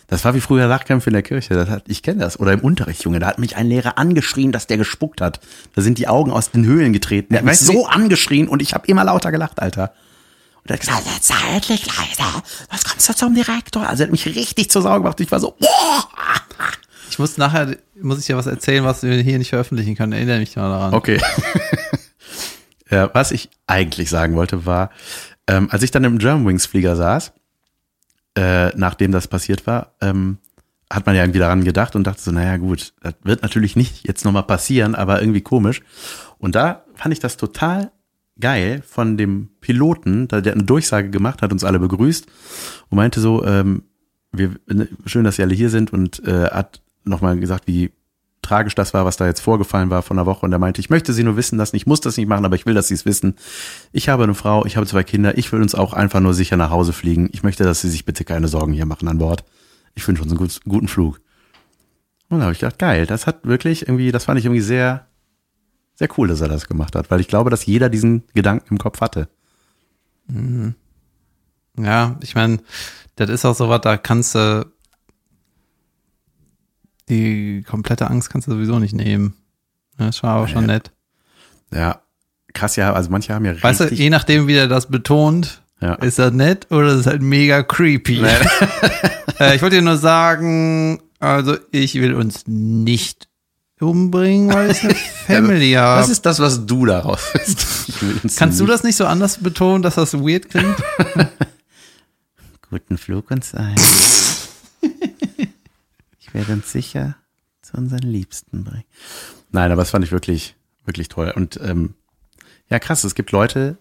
Das war wie früher Lachkämpfe in der Kirche. Das hat, ich kenne das. Oder im Unterricht, Junge. Da hat mich ein Lehrer angeschrien, dass der gespuckt hat. Da sind die Augen aus den Höhlen getreten. Der hat mich so angeschrien und ich habe immer lauter gelacht, Alter. Und er hat gesagt, jetzt sei endlich leise. Was kommst du zum Direktor? Also er hat mich richtig zur Sau gemacht. Ich war so, boah. Ich muss nachher, muss ich dir was erzählen, was wir hier nicht veröffentlichen können. Erinnere mich mal daran. Okay. ja, was ich eigentlich sagen wollte, war, ähm, als ich dann im Germanwings-Flieger saß, äh, nachdem das passiert war, ähm, hat man ja irgendwie daran gedacht und dachte so, naja gut, das wird natürlich nicht jetzt nochmal passieren, aber irgendwie komisch. Und da fand ich das total geil von dem Piloten, der eine Durchsage gemacht hat, uns alle begrüßt und meinte so, ähm, wir, schön, dass Sie alle hier sind und äh, hat nochmal gesagt, wie tragisch das war, was da jetzt vorgefallen war von der Woche. Und er meinte, ich möchte sie nur wissen lassen, ich muss das nicht machen, aber ich will, dass sie es wissen. Ich habe eine Frau, ich habe zwei Kinder, ich will uns auch einfach nur sicher nach Hause fliegen. Ich möchte, dass sie sich bitte keine Sorgen hier machen an Bord. Ich wünsche uns einen gut, guten Flug. Und da habe ich gedacht, geil, das hat wirklich irgendwie, das fand ich irgendwie sehr, sehr cool, dass er das gemacht hat, weil ich glaube, dass jeder diesen Gedanken im Kopf hatte. Ja, ich meine, das ist auch so was, da kannst du die komplette Angst kannst du sowieso nicht nehmen. Das schon aber schon nett. Ja, krass, ja, also manche haben ja Weißt du, richtig, je nachdem, wie der das betont, ja. ist das nett oder ist das halt mega creepy. äh, ich wollte dir nur sagen, also ich will uns nicht umbringen, weil es eine Family habe. Was ist das, was du daraus uns Kannst du das nicht so anders betonen, dass das weird klingt? Guten Flug uns ein. ich werde uns sicher zu unseren Liebsten bringen. Nein, aber das fand ich wirklich, wirklich toll. Und ähm, ja, krass, es gibt Leute,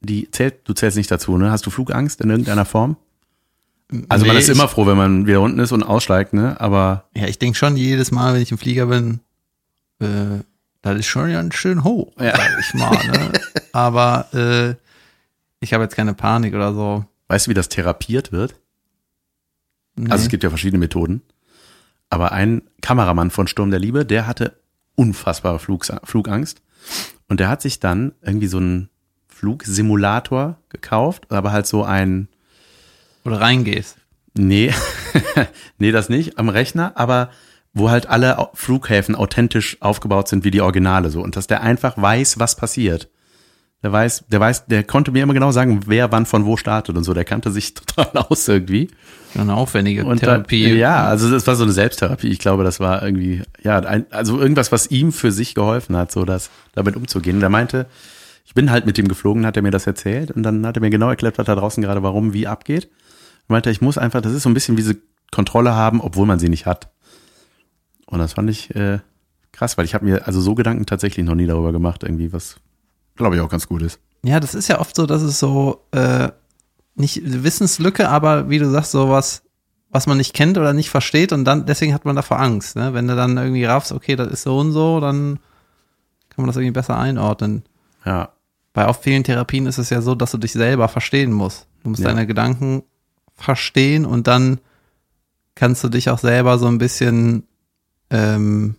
die zählt, du zählst nicht dazu, ne? Hast du Flugangst in irgendeiner Form? Also man Nee, ist ich- immer froh, wenn man wieder unten ist und aussteigt, ne? Aber Ja, ich denke schon jedes Mal, wenn ich im Flieger bin, äh, das ist schon ganz schön hoch, Ja. sag ich mal. Ne? Aber äh, ich habe jetzt keine Panik oder so. weißt du, wie das therapiert wird? Nee. Also es gibt ja verschiedene Methoden. Aber ein Kameramann von Sturm der Liebe, der hatte unfassbare Flugs Flugangst. Und der hat sich dann irgendwie so einen Flugsimulator gekauft, aber halt so ein, oder reingehst. nee, nee, das nicht, am Rechner, aber wo halt alle Flughäfen authentisch aufgebaut sind wie die Originale so. Und dass der einfach weiß, was passiert. Der weiß, der weiß, der konnte mir immer genau sagen, wer wann von wo startet und so. Der kannte sich total aus irgendwie. Eine aufwendige Und Therapie. Dann, ja, also das war so eine Selbsttherapie. Ich glaube, das war irgendwie, ja, ein, also irgendwas, was ihm für sich geholfen hat, so das damit umzugehen. Und er meinte, ich bin halt mit ihm geflogen, hat er mir das erzählt und dann hat er mir genau erklärt, was da draußen gerade warum, wie abgeht. Er meinte, ich muss einfach, das ist so ein bisschen wie diese Kontrolle haben, obwohl man sie nicht hat. Und das fand ich äh, krass, weil ich habe mir also so Gedanken tatsächlich noch nie darüber gemacht, irgendwie, was glaube ich auch ganz gut ist. Ja, das ist ja oft so, dass es so äh, nicht Wissenslücke, aber wie du sagst, sowas, was man nicht kennt oder nicht versteht und dann deswegen hat man davor Angst. Ne? Wenn du dann irgendwie raffst, okay, das ist so und so, dann kann man das irgendwie besser einordnen. Ja, Bei auch vielen Therapien ist es ja so, dass du dich selber verstehen musst. Du musst Ja. deine Gedanken verstehen und dann kannst du dich auch selber so ein bisschen, ähm,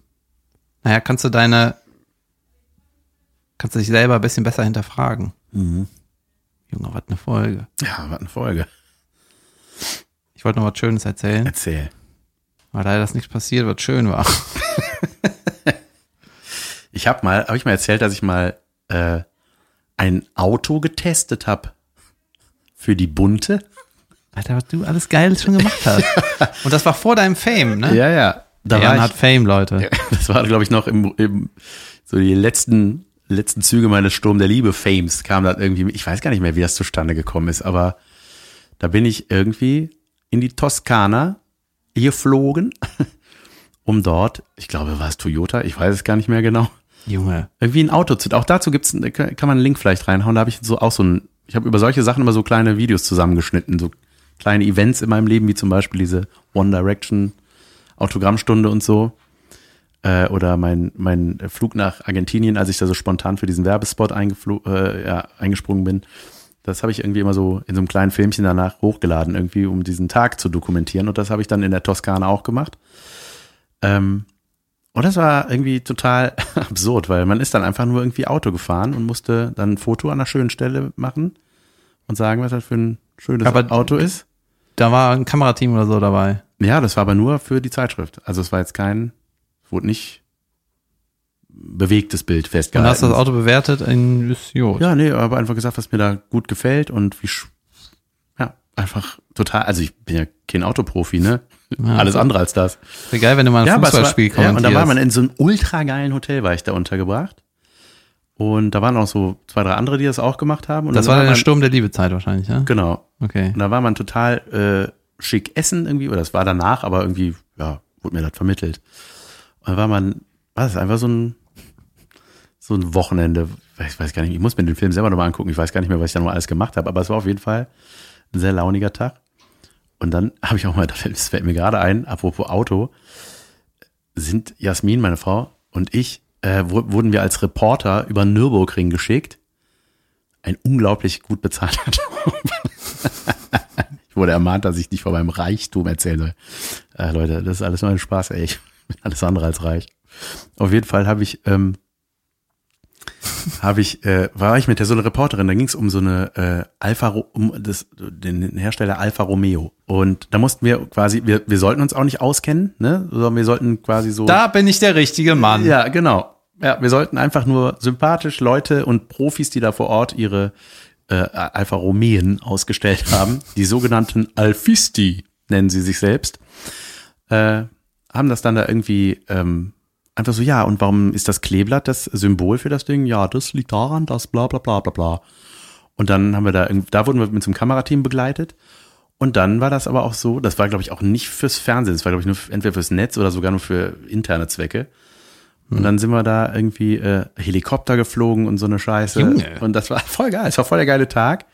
naja, kannst du deine, kannst du dich selber ein bisschen besser hinterfragen. mhm. Junge, was eine Folge. ja, was eine Folge. Ich wollte noch was Schönes erzählen, Erzähl. weil leider ist nichts passiert, was schön war. Ich habe mal, habe ich mal erzählt, dass ich mal äh, ein Auto getestet habe für die Bunte. Alter, was du alles Geiles schon gemacht hast. Und das war vor deinem Fame, ne? Ja, ja. Da Jan war hat Fame, Leute. das war, glaube ich, noch im, im so die letzten letzten Züge meines Sturm der Liebe Fames kam dann irgendwie. Ich weiß gar nicht mehr, wie das zustande gekommen ist, aber da bin ich irgendwie in die Toskana geflogen, um dort, ich glaube, war es Toyota, ich weiß es gar nicht mehr genau, Junge. irgendwie ein Auto zu. Auch dazu gibt's, kann man einen Link vielleicht reinhauen. Da habe ich so auch so ein, ich habe über solche Sachen immer so kleine Videos zusammengeschnitten, so kleine Events in meinem Leben, wie zum Beispiel diese One Direction Autogrammstunde und so. Äh, oder mein, mein Flug nach Argentinien, als ich da so spontan für diesen Werbespot äh, ja, eingesprungen bin. Das habe ich irgendwie immer so in so einem kleinen Filmchen danach hochgeladen, irgendwie, um diesen Tag zu dokumentieren. Und das habe ich dann in der Toskana auch gemacht. Ähm, und das war irgendwie total absurd, weil man ist dann einfach nur irgendwie Auto gefahren und musste dann ein Foto an einer schönen Stelle machen und sagen, was das für ein schönes Aber- Auto ist. Da war ein Kamerateam oder so dabei. Ja, das war aber nur für die Zeitschrift. Also es war jetzt kein, es wurde nicht bewegtes Bild Und festgehalten. hast das Auto bewertet in Vision. Ja, nee, aber einfach gesagt, was mir da gut gefällt und wie, sch- ja, einfach total, also ich bin ja kein Autoprofi, ne? Ja, Alles andere als das. Wäre geil, wenn du mal ein es Fußballspiel war, ja, und da war man in so einem ultra geilen Hotel, war ich da untergebracht. Und da waren auch so zwei, drei andere, die das auch gemacht haben. Und das dann war der man, Sturm der Liebezeit wahrscheinlich, ja? Genau. Okay. Und da war man total äh, schick essen irgendwie, oder das war danach, aber irgendwie, ja, wurde mir das vermittelt. Und da war man, war das einfach so ein, so ein Wochenende, ich weiß gar nicht, ich muss mir den Film selber nochmal angucken, ich weiß gar nicht mehr, was ich da noch alles gemacht habe, aber es war auf jeden Fall ein sehr launiger Tag. Und dann habe ich auch mal, das fällt mir gerade ein, apropos Auto, sind Jasmin, meine Frau, und ich, äh, wurden wir als Reporter über Nürburgring geschickt. Ein unglaublich gut bezahlter Job. Wurde ermahnt, dass ich nicht von meinem Reichtum erzählen soll. Äh, Leute, das ist alles nur ein Spaß, ey. Ich bin alles andere als reich. Auf jeden Fall habe ich, ähm, habe ich, äh, war ich mit der so eine Reporterin, da ging es um so eine äh, Alfa, um das, den Hersteller Alfa Romeo. Und da mussten wir quasi, wir, wir sollten uns auch nicht auskennen, ne? Sondern wir sollten quasi so. Da bin ich der richtige Mann. Ja, genau. Ja, wir sollten einfach nur sympathisch Leute und Profis, die da vor Ort ihre äh, Alfa Romeen ausgestellt haben, die sogenannten Alfisti nennen sie sich selbst, äh, haben das dann da irgendwie ähm, einfach so, ja, und warum ist das Kleeblatt das Symbol für das Ding? Ja, das liegt daran, dass bla bla bla bla bla. Und dann haben wir da, da wurden wir mit einem Kamerateam begleitet. Und dann war das aber auch so, das war, glaube ich, auch nicht fürs Fernsehen, das war, glaube ich, nur entweder fürs Netz oder sogar nur für interne Zwecke. Und dann sind wir da irgendwie äh, Helikopter geflogen und so eine Scheiße. Junge. Und das war voll geil. Es war voll der geile Tag.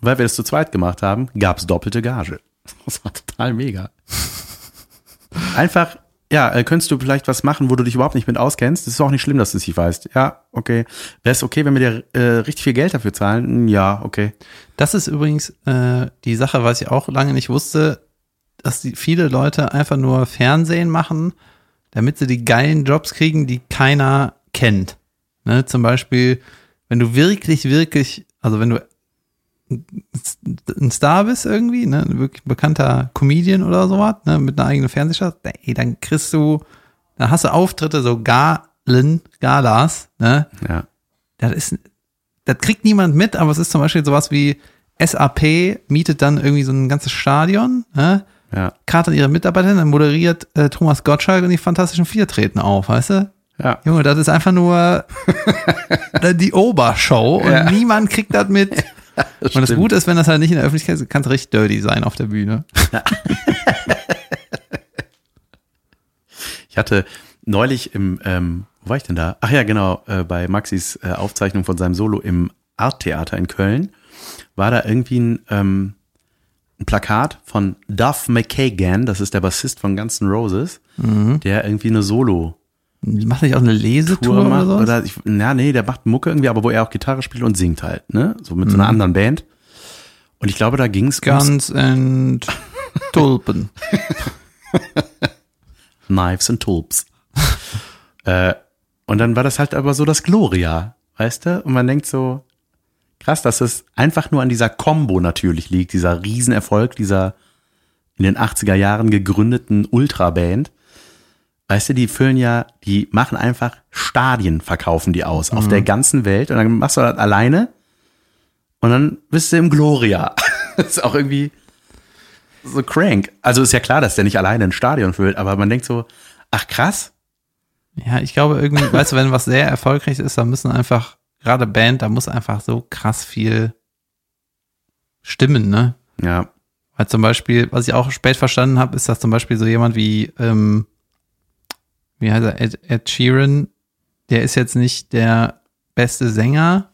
Weil wir das zu zweit gemacht haben, gab's doppelte Gage. Das war total mega. Einfach, ja, äh, könntest du vielleicht was machen, wo du dich überhaupt nicht mit auskennst? Das ist auch nicht schlimm, dass du es nicht weißt. Ja, okay. Wäre es okay, wenn wir dir äh, richtig viel Geld dafür zahlen? Hm, Ja, okay. Das ist übrigens äh, die Sache, was ich auch lange nicht wusste, dass die, viele Leute einfach nur Fernsehen machen, damit sie die geilen Jobs kriegen, die keiner kennt. Ne, zum Beispiel, wenn du wirklich, wirklich, also wenn du ein Star bist irgendwie, ne, ein wirklich bekannter Comedian oder sowas, ne, mit einer eigenen Fernsehshow, ey, dann kriegst du, dann hast du Auftritte, so Galen, Galas, ne, Ja. das ist, das kriegt niemand mit, aber es ist zum Beispiel sowas wie SAP mietet dann irgendwie so ein ganzes Stadion, ne? Ja. kartet ihre Mitarbeiter, dann moderiert äh, Thomas Gottschalk und die Fantastischen Vier treten auf, weißt du? Ja. Junge, das ist einfach nur äh, die Obershow und Ja. niemand kriegt das mit. und das stimmt. Gute ist, wenn das halt nicht in der Öffentlichkeit ist, kann es richtig dirty sein auf der Bühne. Ich hatte neulich im, ähm, wo war ich denn da? Ach ja, genau, äh, bei Maxis äh, Aufzeichnung von seinem Solo im Arttheater in Köln war da irgendwie ein, ähm, ein Plakat von Duff McKagan, das ist der Bassist von Guns N' Roses, der irgendwie eine Solo Macht nicht auch eine Lesetour Tour oder macht so? oder ich, na nee, der macht Mucke irgendwie, aber wo er auch Gitarre spielt und singt halt, ne? So mit so Mhm. einer anderen Band. Und ich glaube, da ging's ums Guns and Tulpen. Knives and Tulps. äh, und dann war das halt aber so das Gloria, weißt du? Und man denkt so, krass, dass es einfach nur an dieser Combo natürlich liegt, dieser Riesenerfolg dieser in den 80er Jahren gegründeten Ultraband. Weißt du, die füllen ja, die machen einfach Stadien, verkaufen die aus, auf der ganzen Welt. Und dann machst du das alleine und dann bist du im Gloria. das ist auch irgendwie so crank. Also ist ja klar, dass der nicht alleine ein Stadion füllt, aber man denkt so, ach krass, Ja, ich glaube irgendwie, weißt du, wenn was sehr erfolgreich ist, dann müssen einfach, gerade Band, da muss einfach so krass viel stimmen, ne? ja, Weil zum Beispiel, was ich auch spät verstanden habe, ist, dass zum Beispiel so jemand wie, ähm, wie heißt er, Ed, Ed Sheeran, der ist jetzt nicht der beste Sänger,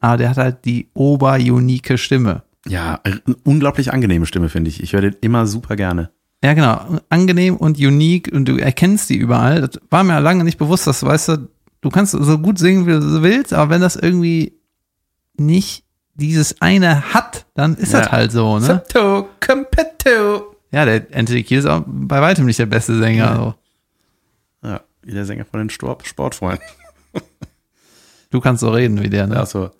aber der hat halt die oberunike Stimme. ja, unglaublich angenehme Stimme, finde ich. Ich höre den immer super gerne. Ja, genau. Angenehm und unique und du erkennst die überall. Das war mir lange nicht bewusst, dass, weißt du, du kannst so gut singen, wie du willst, aber wenn das irgendwie nicht dieses eine hat, dann ist das Ja. halt so, ne? Sato, Competto. Ja, der Anthony Kiel ist auch bei weitem nicht der beste Sänger. So. Ja, wie der Sänger von den Stor Sportfreunden. Du kannst so reden wie der, ne? Ja, so.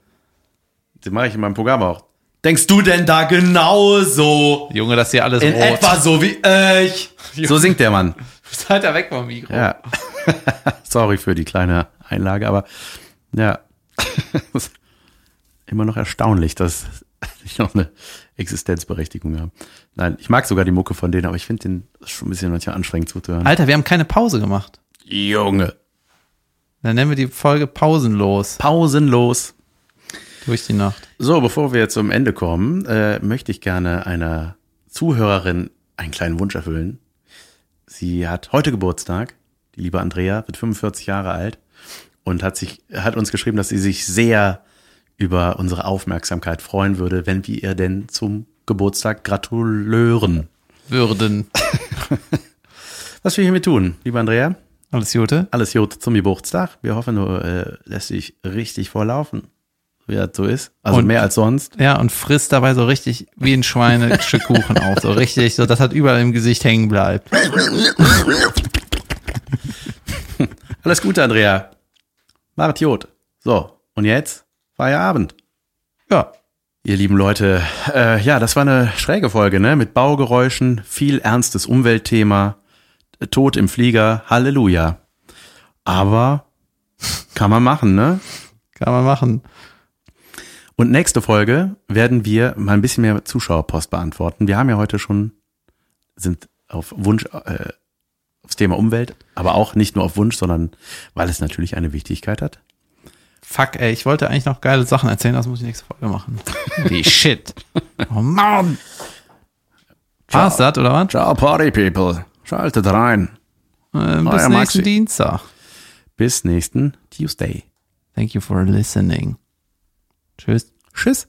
Den mache ich in meinem Programm auch. Denkst du denn da genauso? Junge, das hier alles In rot. etwa so wie ich. So singt der Mann. Seid da weg vom Mikro. Ja. Sorry für die kleine Einlage, aber ja. Immer noch erstaunlich, dass ich noch eine Existenzberechtigung habe. Nein, ich mag sogar die Mucke von denen, aber ich finde den schon ein bisschen manchmal anstrengend zuzuhören. Alter, wir haben keine Pause gemacht. Junge. Dann nennen wir die Folge pausenlos Pausenlos. durch die Nacht. So, bevor wir zum Ende kommen, äh, möchte ich gerne einer Zuhörerin einen kleinen Wunsch erfüllen. Sie hat heute Geburtstag. Die liebe Andrea wird 45 Jahre alt und hat sich, hat uns geschrieben, dass sie sich sehr über unsere Aufmerksamkeit freuen würde, wenn wir ihr denn zum Geburtstag gratulieren. Würden. Was wir hiermit tun, liebe Andrea? Alles Gute. Alles Jod zum Geburtstag. Wir hoffen, du äh, lässt dich richtig vorlaufen, wie das so ist. Also Und- mehr als sonst. Ja, und frisst dabei so richtig wie ein Schwein ein Stück Kuchen auf. So richtig, so dass das überall im Gesicht hängen bleibt. Alles Gute, Andrea. Macht Jod. So, und jetzt Feierabend. Ja. Ihr lieben Leute, äh, ja, das war eine schräge Folge, ne? Mit Baugeräuschen, viel ernstes Umweltthema, Tod im Flieger, Halleluja. Aber kann man machen, ne? Kann man machen. Und nächste Folge werden wir mal ein bisschen mehr Zuschauerpost beantworten. Wir haben ja heute schon, sind auf Wunsch äh, aufs Thema Umwelt, aber auch nicht nur auf Wunsch, sondern weil es natürlich eine Wichtigkeit hat. Fuck, ey, ich wollte eigentlich noch geile Sachen erzählen, das muss ich nächste Folge machen. Wie shit. Oh Mann. War's das, oder was? Ciao Party People, schaltet rein. Äh, bis Euer nächsten Maxi. Dienstag. Bis nächsten Tuesday. Thank you for listening. Tschüss. Tschüss.